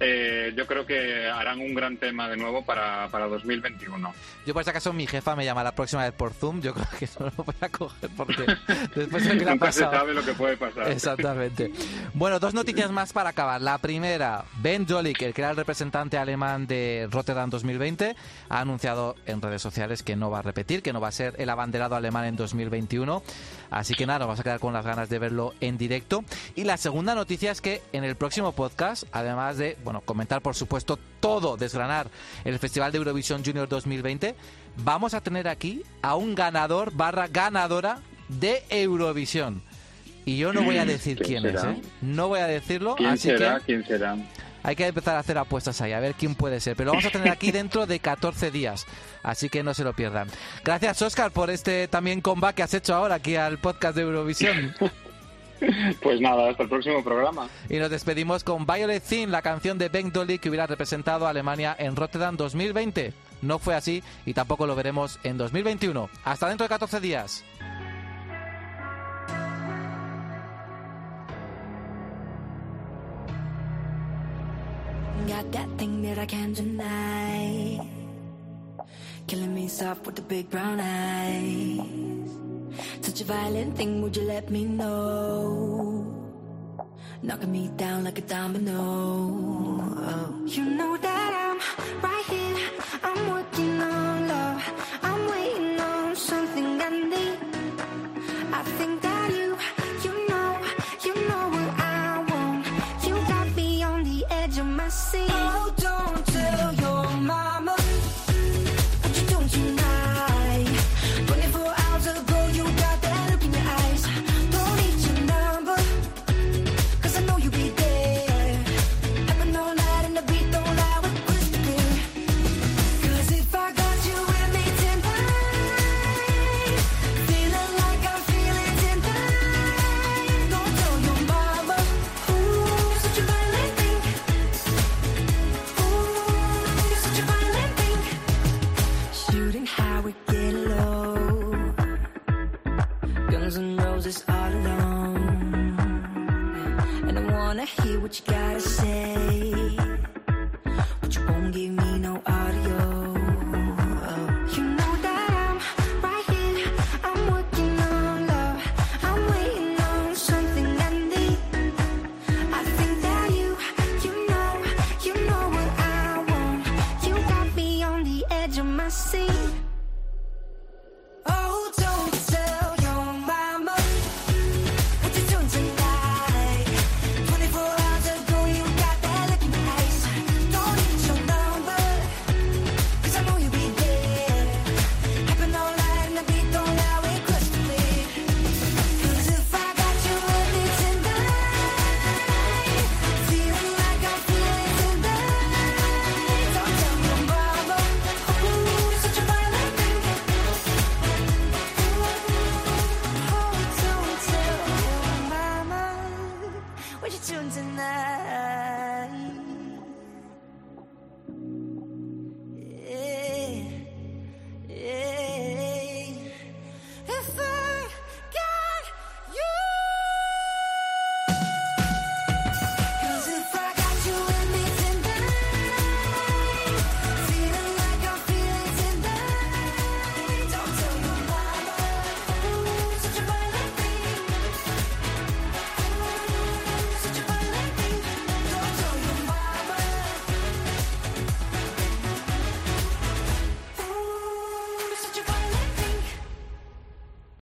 eh, yo creo que harán un gran tema de nuevo para, para 2021. Yo por si acaso mi jefa me llama la próxima vez por Zoom, yo *laughs* creo que no lo voy a coger porque después de que le ha *laughs* Nunca se sabe lo que puede pasar. Exactamente. Bueno, dos noticias más para acabar. La primera, Ben Jolik, el que era el representante alemán de Rotterdam 2020, ha anunciado en redes sociales que no va a repetir, que no va a ser el abanderado alemán en 2021. Así que nada, nos vamos a quedar con las ganas de verlo en directo. Y la segunda noticia es que en el próximo podcast, además de, bueno, comentar por supuesto todo, desgranar el Festival de Eurovisión Junior 2020, vamos a tener aquí a un ganador barra ganadora de Eurovisión. Y yo no voy a *clears throat* decir ¿Quién quién, es? ¿eh? No voy a decirlo, ¿Quién así será? que ¿Quién será? hay que empezar a hacer apuestas ahí, a ver quién puede ser. Pero lo vamos a tener aquí dentro de 14 días, así que no se lo pierdan. Gracias, Oscar, por este también comeback que has hecho ahora aquí al podcast de Eurovisión. *laughs* *laughs* Pues nada, hasta el próximo programa. Y nos despedimos con Violet Thin, la canción de Ben Dolly que hubiera representado a Alemania en Rotterdam 2020. No fue así y tampoco lo veremos en 2021. Hasta dentro de 14 días. Got that thing that I can't deny. Killing me soft with the big brown eyes. Such a violent thing, would you let me know? Knocking me down like a domino. Oh. You know that I'm right here.